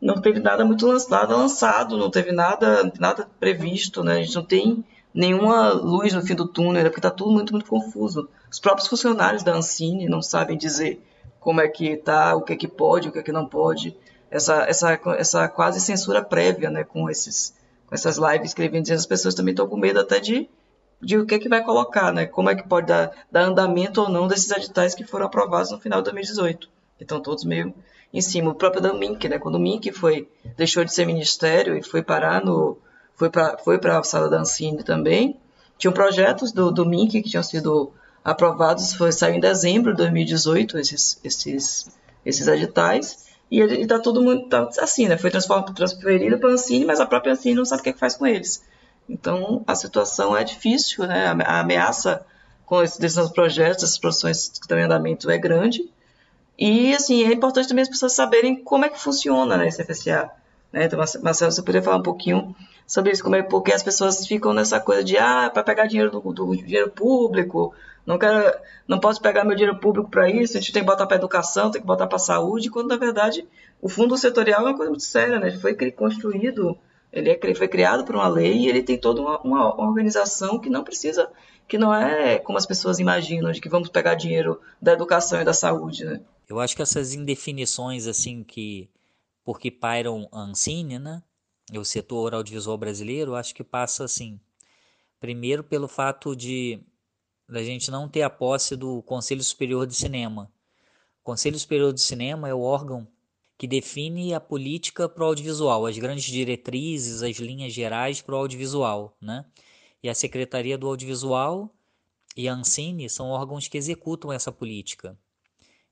não teve nada muito lançado, lançado, não teve nada nada previsto, né? A gente não tem nenhuma luz no fim do túnel, porque está tudo muito muito confuso. Os próprios funcionários da Ancine não sabem dizer como é que está, o que é que pode, o que é que não pode. Essa essa essa quase censura prévia, né, com esses com essas lives que ele vem dizendo, as pessoas também estão com medo até de, de o que, é que vai colocar, né? Como é que pode dar, dar andamento ou não desses editais que foram aprovados no final de 2018. Estão todos meio em cima. O próprio da Mink, né? Quando o Mink foi, deixou de ser ministério e foi parar no. foi para foi a sala da Ancine também. Tinham projetos do, do Mink que tinham sido aprovados, foi, saiu em dezembro de 2018 esses, esses, esses editais. E ele está todo mundo tá assim, né? Foi transferido para a Ancine, mas a própria Ancine não sabe o que, é que faz com eles. Então a situação é difícil, né? A ameaça com esses projetos, essas produções que estão em andamento é grande. E assim, é importante também as pessoas saberem como é que funciona né, esse FSA. Né? Então, Marcelo, você poderia falar um pouquinho sobre isso, como é porque as pessoas ficam nessa coisa de ah, para pegar dinheiro do, do dinheiro público, não quero, não posso pegar meu dinheiro público para isso, a gente tem que botar para educação, tem que botar para saúde, quando na verdade o fundo setorial é uma coisa muito séria, né? Ele foi construído, ele é, foi criado por uma lei e ele tem toda uma, uma, organização que não precisa, que não é como as pessoas imaginam, de que vamos pegar dinheiro da educação e da saúde, né? Eu acho que essas indefinições, assim, que porque pairam a Ancine, né? O setor audiovisual brasileiro, acho que passa assim. Primeiro pelo fato de da gente não ter a posse do Conselho Superior de Cinema. O Conselho Superior de Cinema é o órgão que define a política para o audiovisual, as grandes diretrizes, as linhas gerais para o audiovisual, né? E a Secretaria do Audiovisual e a Ancine são órgãos que executam essa política.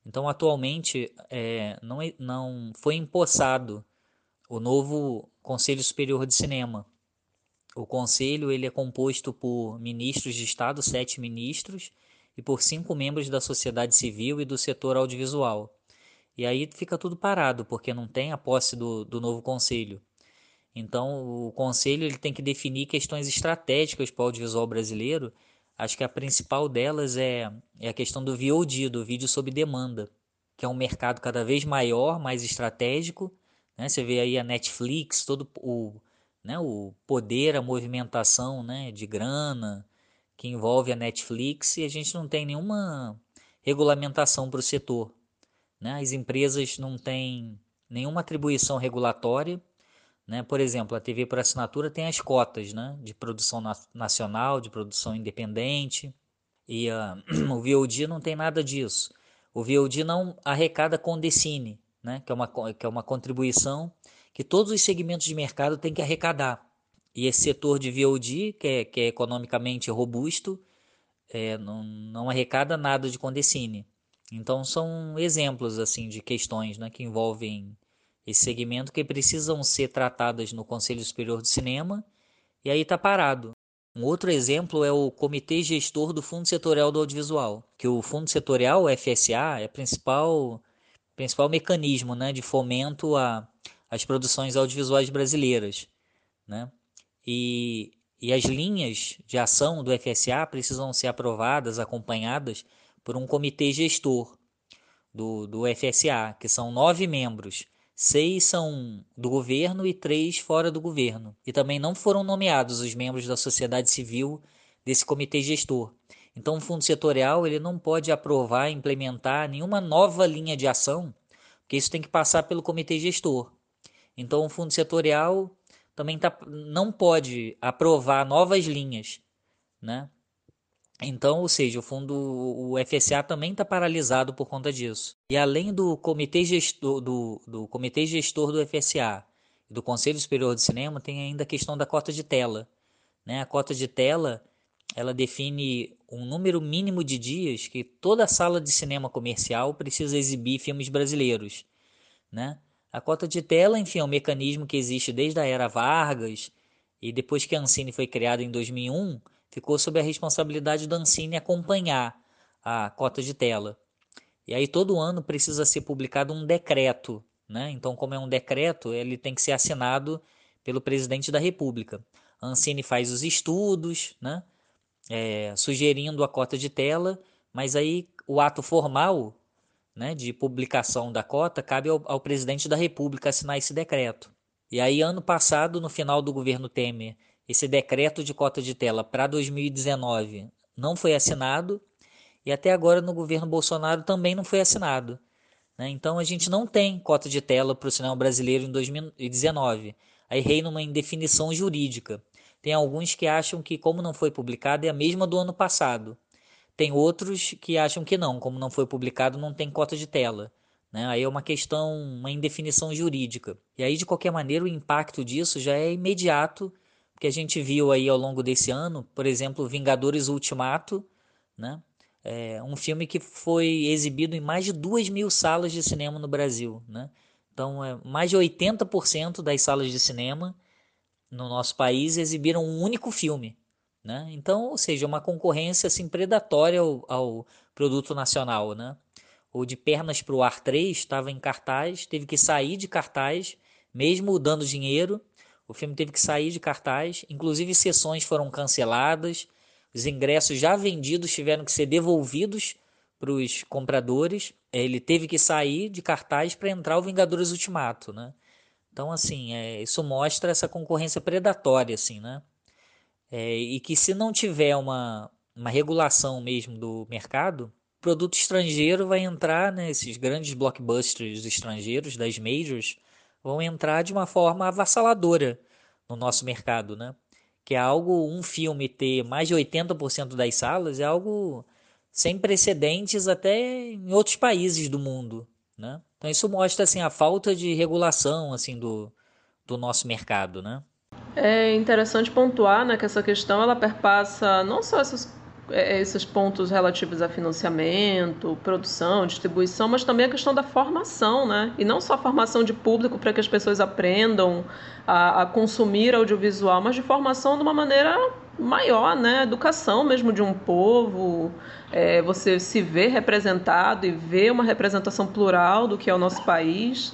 Então, atualmente, é, não, é, não foi empossado o novo Conselho Superior de Cinema, o conselho ele é composto por ministros de Estado, sete ministros, e por cinco membros da sociedade civil e do setor audiovisual. E aí fica tudo parado, porque não tem a posse do, do novo conselho. Então, o conselho ele tem que definir questões estratégicas para o audiovisual brasileiro. Acho que a principal delas é, é a questão do VOD, do vídeo sob demanda, que é um mercado cada vez maior, mais estratégico. Né? Você vê aí a Netflix, todo o, né, o poder, a movimentação né, de grana que envolve a Netflix e a gente não tem nenhuma regulamentação para o setor. Né? As empresas não têm nenhuma atribuição regulatória né? Por exemplo, a TV por assinatura tem as cotas né? de produção na nacional, de produção independente, e uh, <clears throat> o VOD não tem nada disso. O VOD não arrecada Condecine, né? que, é uma, que é uma contribuição que todos os segmentos de mercado têm que arrecadar. E esse setor de VOD, que é, que é economicamente robusto, é, não, não arrecada nada de Condecine. Então são exemplos assim de questões né, que envolvem esse segmento que precisam ser tratadas no Conselho Superior de Cinema e aí está parado. Um outro exemplo é o Comitê Gestor do Fundo Setorial do Audiovisual, que o Fundo Setorial, o FSA, é principal, principal mecanismo né, de fomento às produções audiovisuais brasileiras. Né? E, e as linhas de ação do FSA precisam ser aprovadas, acompanhadas por um comitê gestor do, do FSA, que são nove membros Seis são do governo e três fora do governo. E também não foram nomeados os membros da sociedade civil desse comitê gestor. Então, o fundo setorial ele não pode aprovar, implementar nenhuma nova linha de ação, porque isso tem que passar pelo comitê gestor. Então, o fundo setorial também tá, não pode aprovar novas linhas, né? Então, ou seja, o fundo, o FSA também está paralisado por conta disso. E além do comitê gestor do, do comitê gestor do FSA e do Conselho Superior de Cinema, tem ainda a questão da cota de tela. Né? A cota de tela ela define um número mínimo de dias que toda sala de cinema comercial precisa exibir filmes brasileiros. Né? A cota de tela, enfim, é um mecanismo que existe desde a era Vargas e depois que a Ancine foi criada em 2001 ficou sob a responsabilidade da Ancine acompanhar a cota de tela. E aí todo ano precisa ser publicado um decreto, né? Então, como é um decreto, ele tem que ser assinado pelo presidente da República. A Ancine faz os estudos, né? É, sugerindo a cota de tela, mas aí o ato formal né, de publicação da cota cabe ao, ao presidente da República assinar esse decreto. E aí, ano passado, no final do governo Temer, esse decreto de cota de tela para 2019 não foi assinado e até agora no governo Bolsonaro também não foi assinado. Né? Então a gente não tem cota de tela para o cinema brasileiro em 2019. Aí reina uma indefinição jurídica. Tem alguns que acham que, como não foi publicado, é a mesma do ano passado. Tem outros que acham que não, como não foi publicado, não tem cota de tela. Né? Aí é uma questão, uma indefinição jurídica. E aí, de qualquer maneira, o impacto disso já é imediato que a gente viu aí ao longo desse ano, por exemplo, Vingadores Ultimato, né? É um filme que foi exibido em mais de duas mil salas de cinema no Brasil, né? Então, é, mais de 80% das salas de cinema no nosso país exibiram um único filme, né? Então, ou seja, uma concorrência assim predatória ao, ao produto nacional, né? O de Pernas para o Ar 3 estava em cartaz, teve que sair de cartaz, mesmo dando dinheiro, o filme teve que sair de cartaz, inclusive sessões foram canceladas, os ingressos já vendidos tiveram que ser devolvidos para os compradores. Ele teve que sair de cartaz para entrar o Vingadores Ultimato, né? Então, assim, é, isso mostra essa concorrência predatória, assim, né? É, e que se não tiver uma, uma regulação mesmo do mercado, produto estrangeiro vai entrar, né, esses grandes blockbusters estrangeiros, das majors, vão entrar de uma forma avassaladora no nosso mercado, né? Que é algo, um filme ter mais de 80% das salas é algo sem precedentes até em outros países do mundo, né? Então isso mostra assim a falta de regulação assim do, do nosso mercado, né? É interessante pontuar né, que essa questão ela perpassa não só essas esses pontos relativos a financiamento, produção, distribuição, mas também a questão da formação, né? E não só a formação de público para que as pessoas aprendam a, a, consumir audiovisual, mas de formação de uma maneira maior, né? Educação mesmo de um povo, é, você se ver representado e ver uma representação plural do que é o nosso país.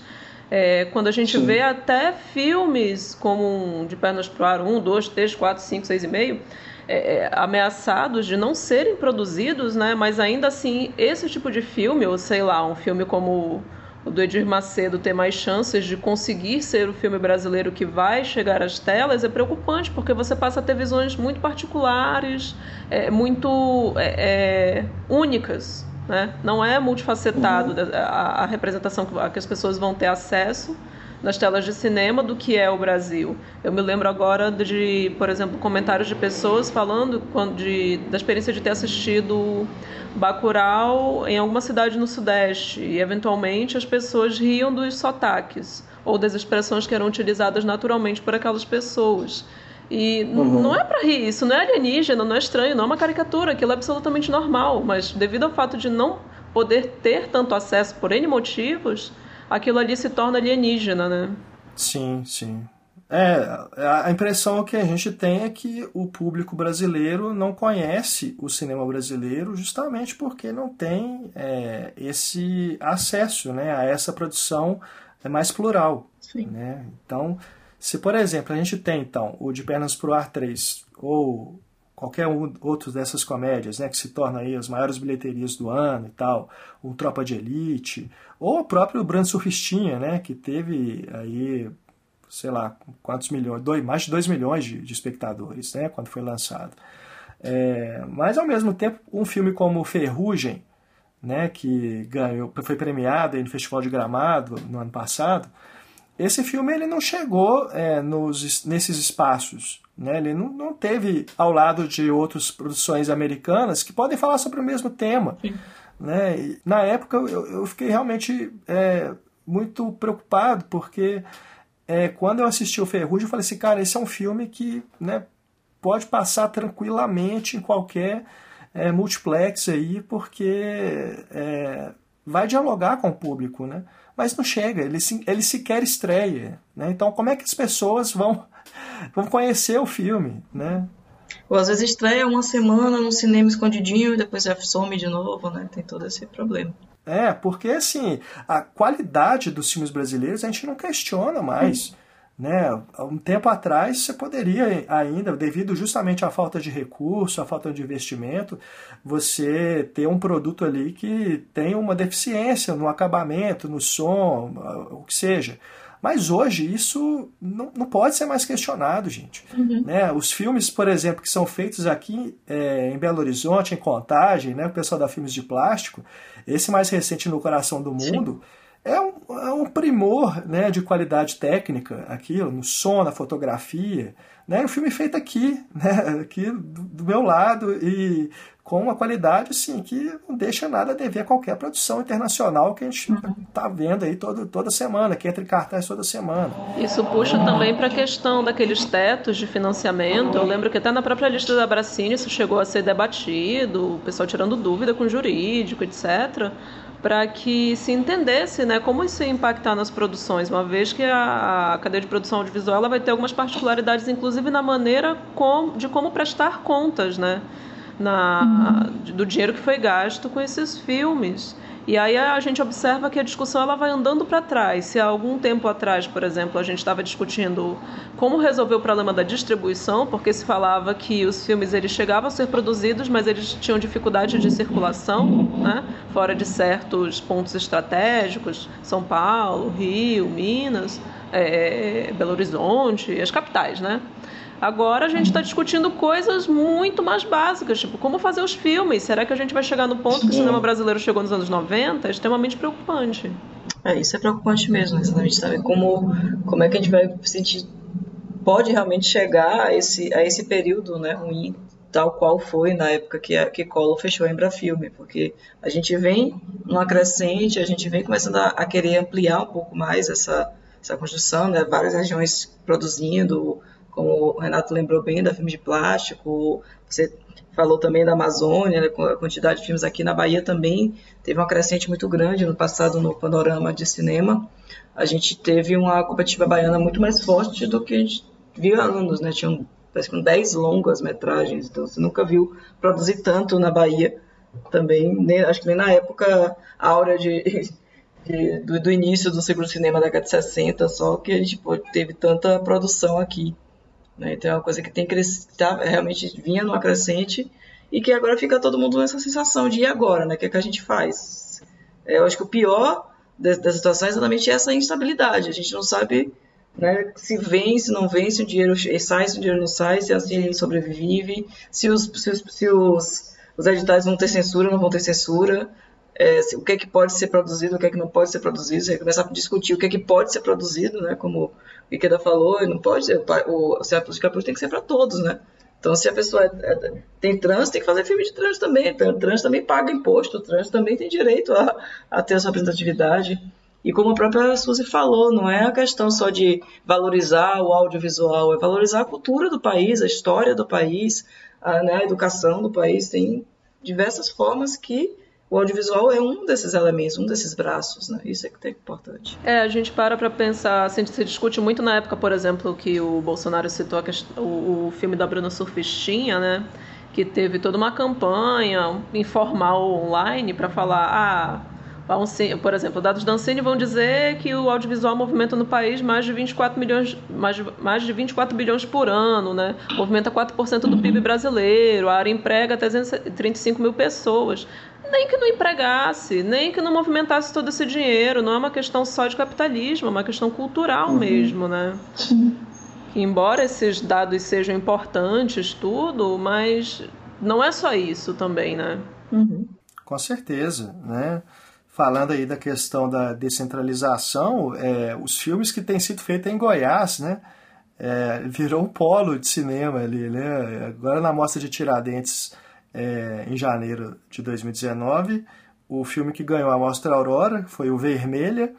É, quando a gente Sim. vê até filmes como De Pernas pro Ar 1, 2, 3, 4, 5, 6 e meio, é, é, ameaçados de não serem produzidos, né? Mas ainda assim, esse tipo de filme, ou sei lá, um filme como o do Edir Macedo ter mais chances de conseguir ser o filme brasileiro que vai chegar às telas é preocupante, porque você passa a ter visões muito particulares, é, muito é, é únicas. Né? Não é multifacetado uhum. a, a representação que, a que as pessoas vão ter acesso nas telas de cinema do que é o Brasil. Eu me lembro agora de, por exemplo, comentários de pessoas falando de, da experiência de ter assistido Bacurau em alguma cidade no Sudeste e, eventualmente, as pessoas riam dos sotaques ou das expressões que eram utilizadas naturalmente por aquelas pessoas. E uhum. não é para rir, isso não é alienígena, não é estranho, não é uma caricatura, aquilo é absolutamente normal, mas devido ao fato de não poder ter tanto acesso por N motivos, aquilo ali se torna alienígena, né? Sim, sim. É, a impressão que a gente tem é que o público brasileiro não conhece o cinema brasileiro justamente porque não tem é, esse acesso né, a essa produção mais plural. Sim. Né? Então, se por exemplo a gente tem então o De Pernas pro Ar 3 ou qualquer um outro dessas comédias, né, que se torna aí as maiores bilheterias do ano e tal, o Tropa de Elite, ou o próprio Brando Surfistinha, né, que teve aí, sei lá, quantos milhões, dois, mais de 2 milhões de, de, espectadores, né, quando foi lançado. É, mas ao mesmo tempo, um filme como Ferrugem, né, que ganhou, foi premiado no Festival de Gramado no ano passado, esse filme ele não chegou é, nos, nesses espaços. Né? Ele não, não teve ao lado de outras produções americanas que podem falar sobre o mesmo tema. Né? E, na época eu, eu fiquei realmente é, muito preocupado, porque é, quando eu assisti o Ferrugem, eu falei assim, cara, esse é um filme que né, pode passar tranquilamente em qualquer é, multiplex aí, porque é, vai dialogar com o público, né? mas não chega, ele, ele sequer estreia. Né? Então, como é que as pessoas vão, vão conhecer o filme? Né? Ou às vezes estreia uma semana no cinema escondidinho e depois já some de novo, né? Tem todo esse problema. É, porque assim, a qualidade dos filmes brasileiros a gente não questiona mais. Hum. Né? Um tempo atrás você poderia ainda, devido justamente à falta de recurso, à falta de investimento, você ter um produto ali que tem uma deficiência no acabamento, no som, o que seja. Mas hoje isso não, não pode ser mais questionado, gente. Uhum. Né? Os filmes, por exemplo, que são feitos aqui é, em Belo Horizonte, em Contagem, né? o pessoal da Filmes de Plástico, esse mais recente no Coração do Mundo. É um, é um primor né, de qualidade técnica aquilo, no som, na fotografia. Né? O filme feito aqui, <laughs> né, aqui do, do, meu lado, e com uma qualidade assim, que não deixa nada a dever a qualquer produção internacional que a gente está vendo aí todo, toda semana, que entra em cartaz toda semana. Isso puxa também para a questão daqueles tetos de financiamento. Eu lembro que até na própria lista da Bracini isso chegou a ser debatido, o pessoal tirando dúvida com o jurídico, etc para que se entendesse né, como isso ia impactar nas produções, uma vez que a, a cadeia de produção audiovisual vai ter algumas particularidades, inclusive na maneira com, de como prestar contas né, na, uhum. do dinheiro que foi gasto com esses filmes. E aí a gente observa que a discussão ela vai andando para trás. Se há algum tempo atrás, por exemplo, a gente estava discutindo como resolver o problema da distribuição, porque se falava que os filmes eles chegavam a ser produzidos, mas eles tinham dificuldade de circulação, né? fora de certos pontos estratégicos, São Paulo, Rio, Minas, é, Belo Horizonte, as capitais, né? Agora a gente está discutindo coisas muito mais básicas, tipo como fazer os filmes. Será que a gente vai chegar no ponto que o cinema brasileiro chegou nos anos 90? É extremamente preocupante. É, isso é preocupante mesmo, né? A gente sabe como, como é que a gente vai sentir. Pode realmente chegar a esse, a esse período né, ruim, tal qual foi na época que, a, que Collor fechou a Embrafilme, porque a gente vem numa crescente, a gente vem começando a, a querer ampliar um pouco mais essa, essa construção, né? várias regiões produzindo, como o Renato lembrou bem, da filme de plástico, você falou também da Amazônia, né, a quantidade de filmes aqui na Bahia também teve uma crescente muito grande no passado no panorama de cinema. A gente teve uma competitiva baiana muito mais forte do que a gente viu há anos, né? Tinham parece que 10 longas metragens, então você nunca viu produzir tanto na Bahia também, nem, acho que nem na época áurea de do, do, início do segundo cinema da década de 60, só que a gente teve tanta produção aqui. Né? Então é uma coisa que tem crescido, tá, realmente vinha numa crescente e que agora fica todo mundo nessa sensação de e agora, né? O que, é que a gente faz? É, eu acho que o pior da situação é exatamente essa instabilidade. A gente não sabe né, se vem, se não vem, se o dinheiro sai, se o dinheiro não sai, se assim sobrevive, se os, se os, se os, os editais vão ter censura, não vão ter censura, é, o que é que pode ser produzido, o que é que não pode ser produzido, você começar a discutir o que é que pode ser produzido, né, como o Ikeda falou, não pode, o, o, se a política tem que ser para todos, né, então, se a pessoa é, é, tem trânsito, tem que fazer filme de trânsito também. Então, trânsito também paga imposto, trânsito também tem direito a, a ter a sua representatividade. E como a própria Suzy falou, não é a questão só de valorizar o audiovisual, é valorizar a cultura do país, a história do país, a, né, a educação do país. Tem diversas formas que o audiovisual é um desses elementos, um desses braços, né? Isso é que é importante. É, a gente para para pensar, assim, se discute muito na época, por exemplo, que o Bolsonaro citou questão, o, o, filme da Bruna Surfistinha, né? Que teve toda uma campanha informal online para falar, ah, por exemplo, dados da Ancine vão dizer que o audiovisual movimenta no país mais de 24 milhões, mais, mais de 24 bilhões por ano, né? Movimenta 4% do PIB brasileiro, a área emprega 335 mil pessoas. Nem que não empregasse, nem que não movimentasse todo esse dinheiro. Não é uma questão só de capitalismo, é uma questão cultural uhum. mesmo, né? Sim. Embora esses dados sejam importantes, tudo, mas não é só isso também, né? Uhum. Com certeza, né? falando aí da questão da descentralização, é, os filmes que têm sido feitos em Goiás, né? É, virou um polo de cinema ali, né? Agora na mostra de Tiradentes, é, em janeiro de 2019, o filme que ganhou a mostra Aurora foi o Vermelha,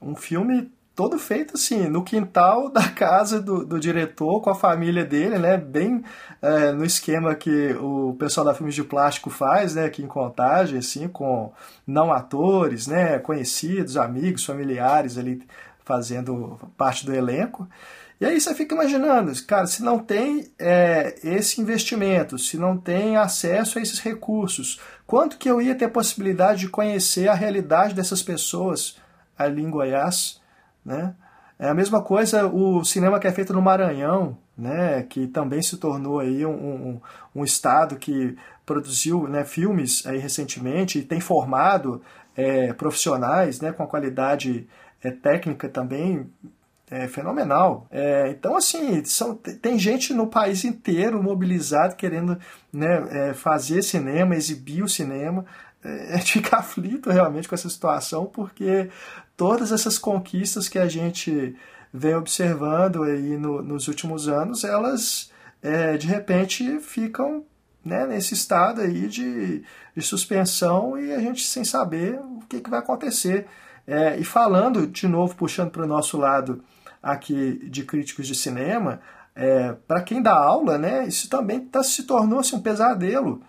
um filme todo feito assim, no quintal <laughs> da casa do, do diretor, com a família dele, né? Bem é, no esquema que o pessoal da Filmes de Plástico faz, né? Aqui em Contagem, assim, com não atores, né? Conhecidos, amigos, familiares ali fazendo parte do elenco. E aí você fica imaginando, cara, se não tem é, esse investimento, se não tem acesso a esses recursos, quanto que eu ia ter possibilidade de conhecer a realidade dessas pessoas ali em Goiás? Né? É a mesma coisa o cinema que é feito no Maranhão, né, que também se tornou aí um, um, um estado que produziu né, filmes aí recentemente e tem formado é, profissionais né, com a qualidade é, técnica também é, fenomenal. É, então, assim, são, tem gente no país inteiro mobilizado querendo né, é, fazer cinema, exibir o cinema. É, é ficar aflito realmente com essa situação, porque todas essas conquistas que a gente vem observando aí no, nos últimos anos, elas é, de repente ficam né, nesse estado aí de, de, suspensão e a gente sem saber o que, que vai acontecer. É, e falando, de novo, puxando para o nosso lado aqui de críticos de cinema, é, para quem dá aula, né, isso também tá, se tornou assim, um pesadelo.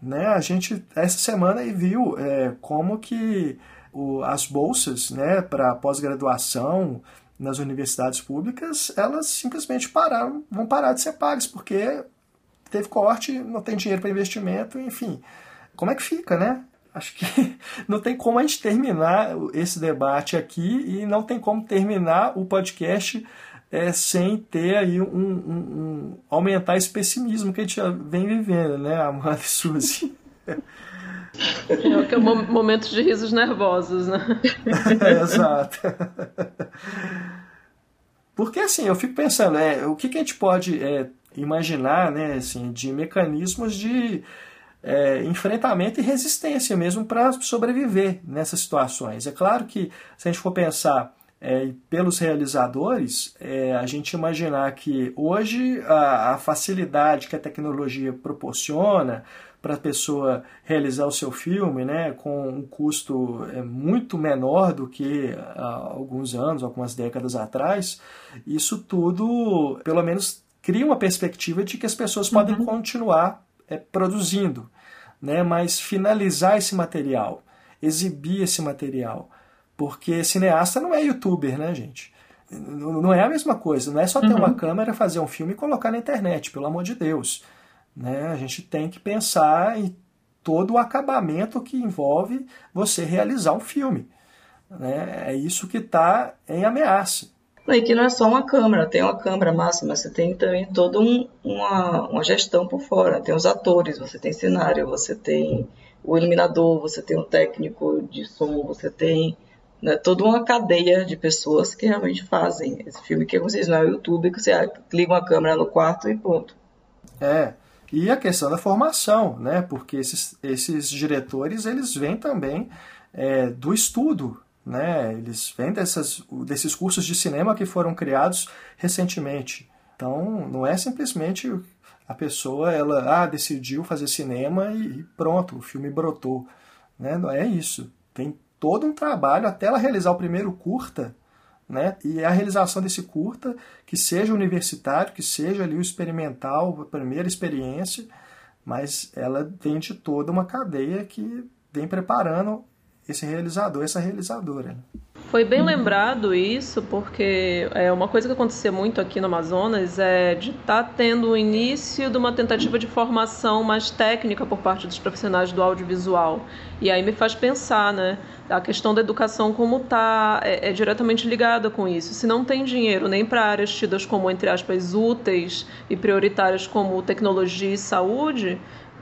Né? A gente, essa semana, viu é, como que o, as bolsas né, para pós-graduação nas universidades públicas, elas simplesmente pararam, vão parar de ser pagas, porque teve corte, não tem dinheiro para investimento, enfim. Como é que fica, né? Acho que <laughs> não tem como a gente terminar esse debate aqui e não tem como terminar o podcast é, sem ter aí um, um, um, aumentar esse pessimismo que a gente já vem vivendo, né, Amanda e Suzy? É, que é momentos de risos nervosos, né? <laughs> Exato. Porque assim, eu fico pensando, é, o que, que a gente pode é, imaginar né, assim, de mecanismos de é, enfrentamento e resistência mesmo para sobreviver nessas situações. É claro que se a gente for pensar é, pelos realizadores, é, a gente imaginar que hoje a, a facilidade que a tecnologia proporciona, para a pessoa realizar o seu filme, né, com um custo é, muito menor do que há alguns anos, algumas décadas atrás, isso tudo, pelo menos, cria uma perspectiva de que as pessoas podem uhum. continuar é, produzindo, né, mas finalizar esse material, exibir esse material, porque cineasta não é youtuber, né, gente? Não é a mesma coisa, não é só ter uhum. uma câmera, fazer um filme e colocar na internet, pelo amor de Deus. Né? A gente tem que pensar em todo o acabamento que envolve você realizar um filme. Né? É isso que está em ameaça. E que não é só uma câmera, tem uma câmera massa, mas você tem também toda um, uma, uma gestão por fora. Tem os atores, você tem cenário, você tem o iluminador, você tem o técnico de som, você tem né, toda uma cadeia de pessoas que realmente fazem esse filme, que vocês não é o YouTube, que você liga uma câmera no quarto e ponto. É, e a questão da formação, né? Porque esses, esses diretores, eles vêm também é, do estudo, né? Eles vêm dessas, desses cursos de cinema que foram criados recentemente. Então, não é simplesmente a pessoa ela ah, decidiu fazer cinema e pronto, o filme brotou. Né? Não é isso. Tem todo um trabalho até ela realizar o primeiro curta, né? E a realização desse curta, que seja universitário, que seja ali o experimental, a primeira experiência, mas ela vem de toda uma cadeia que vem preparando esse realizador, essa realizadora. Foi bem lembrado isso, porque é uma coisa que acontecia muito aqui no Amazonas é de estar tá tendo o início de uma tentativa de formação mais técnica por parte dos profissionais do audiovisual. E aí me faz pensar, né? A questão da educação como está é, é, diretamente ligada com isso. Se não tem dinheiro nem para áreas tidas como, entre aspas, úteis e prioritárias como tecnologia e saúde,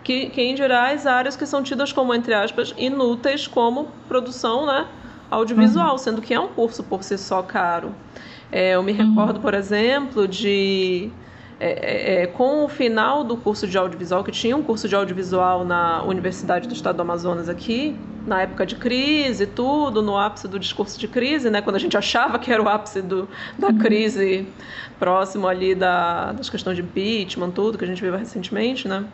que, quem dirá as áreas que são tidas como, entre aspas, inúteis, como produção né, audiovisual, uhum. sendo que é um curso por si só caro. É, eu me recordo, uhum. por exemplo, de. É, é, é, com o final do curso de audiovisual, que tinha um curso de audiovisual na Universidade do Estado do Amazonas aqui, na época de crise e tudo, no ápice do discurso de crise, né, quando a gente achava que era o ápice do, da uhum. crise próximo ali da, das questões de impeachment, tudo que a gente viu recentemente, né?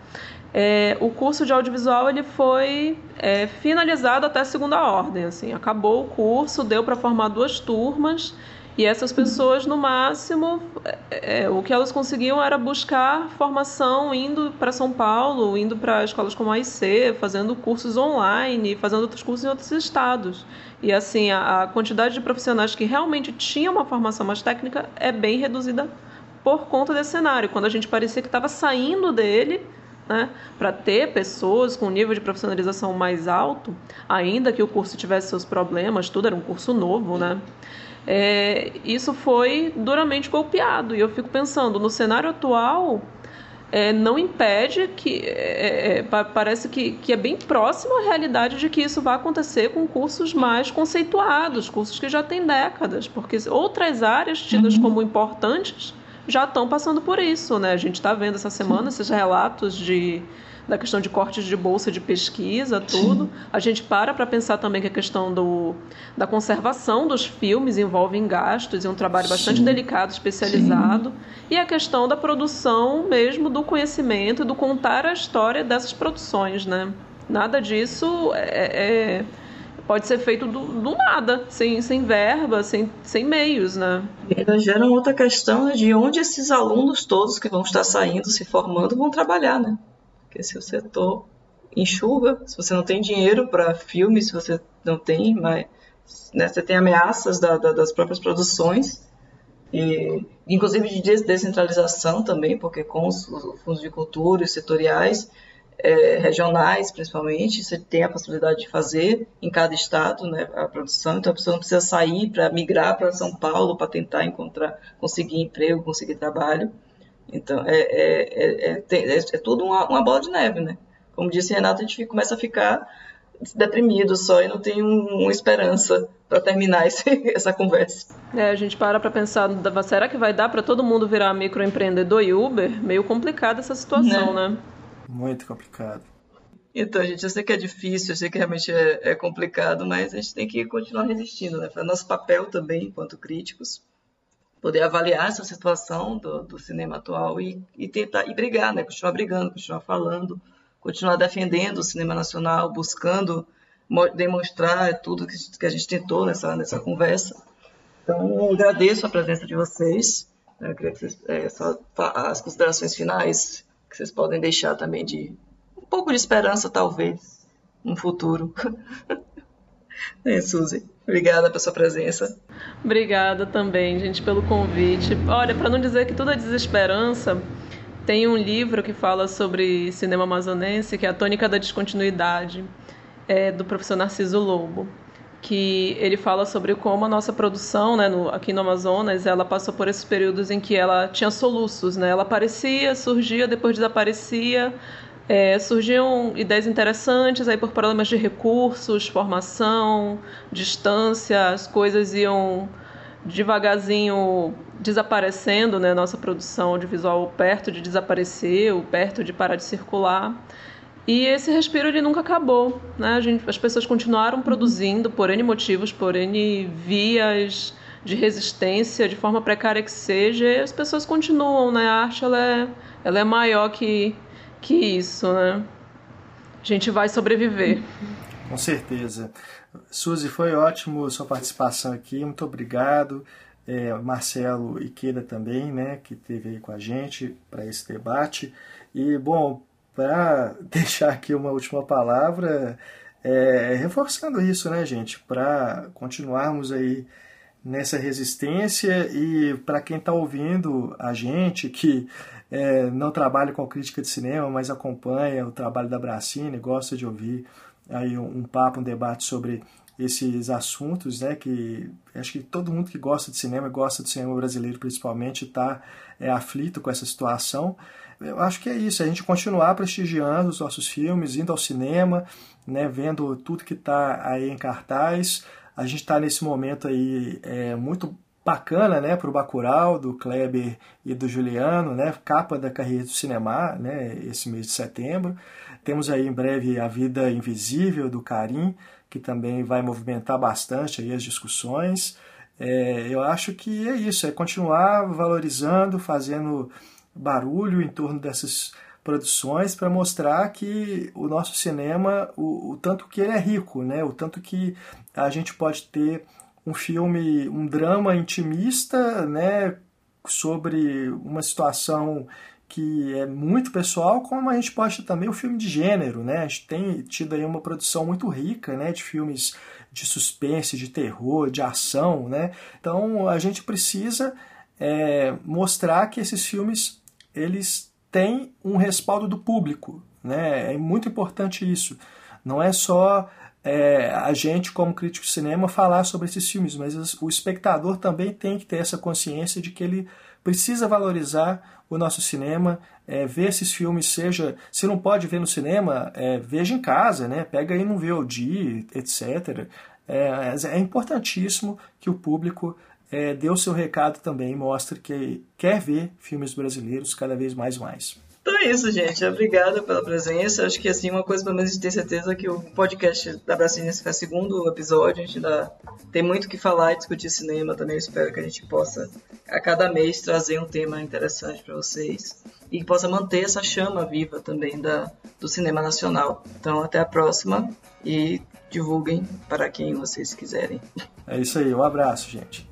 É, o curso de audiovisual ele foi é, finalizado até segunda ordem, assim, acabou o curso, deu para formar duas turmas e essas pessoas no máximo é, é o que elas conseguiam era buscar formação indo para São Paulo, indo para escolas como a IC, fazendo cursos online, fazendo outros cursos em outros estados. E assim a, a quantidade de profissionais que realmente tinham uma formação mais técnica é bem reduzida por conta desse cenário. Quando a gente parecia que estava saindo dele né, para ter pessoas com nível de profissionalização mais alto, ainda que o curso tivesse seus problemas, tudo era um curso novo, né? É, isso foi duramente golpeado. E eu fico pensando, no cenário atual, é, não impede que. É, é parece que, que é bem próximo à realidade de que isso vai acontecer com cursos mais conceituados, cursos que já têm décadas, porque outras áreas tidas uhum. como importantes já estão passando por isso, né? A gente está vendo essa semana esses relatos de da questão de cortes de bolsa de pesquisa, tudo. Sim. A gente para para pensar também que a questão do, da conservação dos filmes envolve gastos e um trabalho bastante Sim. delicado, especializado. Sim. E a questão da produção mesmo do conhecimento, do contar a história dessas produções, né? Nada disso é, é pode ser feito do, do nada, sem, sem verba, sem, sem meios, né? E ainda gera outra questão de onde esses alunos todos que vão estar saindo, se formando, vão trabalhar, né? Porque se o setor enxuga, se você não tem dinheiro para filme, se você não tem, mas né, você tem ameaças da, da, das próprias produções, e, inclusive de descentralização também, porque com os, os fundos de cultura e setoriais, é, regionais, principalmente, você tem a possibilidade de fazer em cada estado né, a produção, então a pessoa não precisa sair para migrar para São Paulo para tentar encontrar, conseguir emprego, conseguir trabalho. Então, é, é, é, é, é tudo uma, uma, bola de neve, né? Como disse Renato, a gente começa a ficar deprimido só e não tem um, uma esperança para terminar esse, <laughs> essa conversa. É, a gente para para pensar, será que vai dar para todo mundo virar microempreendedor e Uber? Meio complicada essa situação, né? né? Muito complicado. Então, gente, eu sei que é difícil, eu sei que realmente é, é complicado, mas a gente tem que continuar resistindo, né? Foi nosso papel também, enquanto críticos, poder avaliar essa situação do, do cinema atual e, e, tentar e brigar, né? Continuar brigando, continuar falando, continuar defendendo o cinema nacional, buscando demonstrar tudo que, que a gente tentou nessa, nessa conversa. Então, agradeço a presença de vocês. Né? Eu queria que vocês, é, só as considerações finais que vocês podem deixar também de um pouco de esperança, talvez, no futuro. <laughs> é, Suzy, obrigada pela sua presença. Obrigada também, gente, pelo convite. Olha, para não dizer que tudo é desesperança, tem um livro que fala sobre cinema amazonense, que é A Tônica da Descontinuidade, é, do professor Narciso Lobo. Que ele fala sobre como a nossa produção, né, no, aqui no Amazonas, ela passou por esses períodos em que ela tinha soluços, né? Ela aparecia, surgia, depois desaparecia. É, surgiam ideias interessantes aí por problemas de recursos, formação, distância, as coisas iam devagarzinho desaparecendo, né? Nossa produção audiovisual perto de desaparecer, perto de parar de circular. E esse respiro ele nunca acabou, né? Gente, as pessoas continuaram produzindo por N motivos, por N vias de resistência, de forma precária que seja, e as pessoas continuam, né? A arte ela é, ela é maior que, que isso, né? A gente vai sobreviver. Com certeza. Suzy, foi ótimo sua participação aqui, muito obrigado. É, Marcelo Queda também, né, que esteve aí com a gente para esse debate. E, bom, para <laughs> deixar aqui uma última palavra, é, reforçando isso, né, gente, para continuarmos aí nessa resistência e para quem está ouvindo a gente que é, não trabalha com crítica de cinema, mas acompanha o trabalho da Bracine, gosta de ouvir aí um, um papo, um debate sobre esses assuntos, né, que acho que todo mundo que gosta de cinema, gosta do cinema brasileiro principalmente, está é, aflito com essa situação eu acho que é isso, a gente continuar prestigiando os nossos filmes, indo ao cinema, né, vendo tudo que está aí em cartaz. A gente está nesse momento aí é, muito bacana, né, para o Bacurau, do Kleber e do Juliano, né, capa da carreira do cinema, né, esse mês de setembro. Temos aí em breve A Vida Invisível, do Karim, que também vai movimentar bastante aí as discussões. É, eu acho que é isso, é continuar valorizando, fazendo barulho em torno dessas produções para mostrar que o nosso cinema, o, o, tanto que ele é rico, né? o tanto que a gente pode ter um filme, um drama intimista né? sobre uma situação que é muito pessoal, como a gente pode ter também o filme de gênero, né? A gente tem tido aí uma produção muito rica, né, de filmes de suspense, de terror, de ação, né? Então a gente precisa é, mostrar que esses filmes eles têm um respaldo do público. Né? É muito importante isso. Não é só é, a gente, como crítico de cinema, falar sobre esses filmes, mas o espectador também tem que ter essa consciência de que ele precisa valorizar o nosso cinema, é, ver esses filmes, seja, se não pode ver no cinema, é, veja em casa, né? pega aí no VOD, etc. É, é importantíssimo que o público é, dê o seu recado também, mostre que quer ver filmes brasileiros cada vez mais e mais. Então é isso, gente. Obrigada pela presença. Acho que assim, uma coisa pelo menos a gente tem certeza que o podcast da Brasília é o segundo episódio. A gente tem muito que falar e discutir cinema também. Eu espero que a gente possa, a cada mês, trazer um tema interessante para vocês e que possa manter essa chama viva também da, do cinema nacional. Então, até a próxima e divulguem para quem vocês quiserem. É isso aí. Um abraço, gente.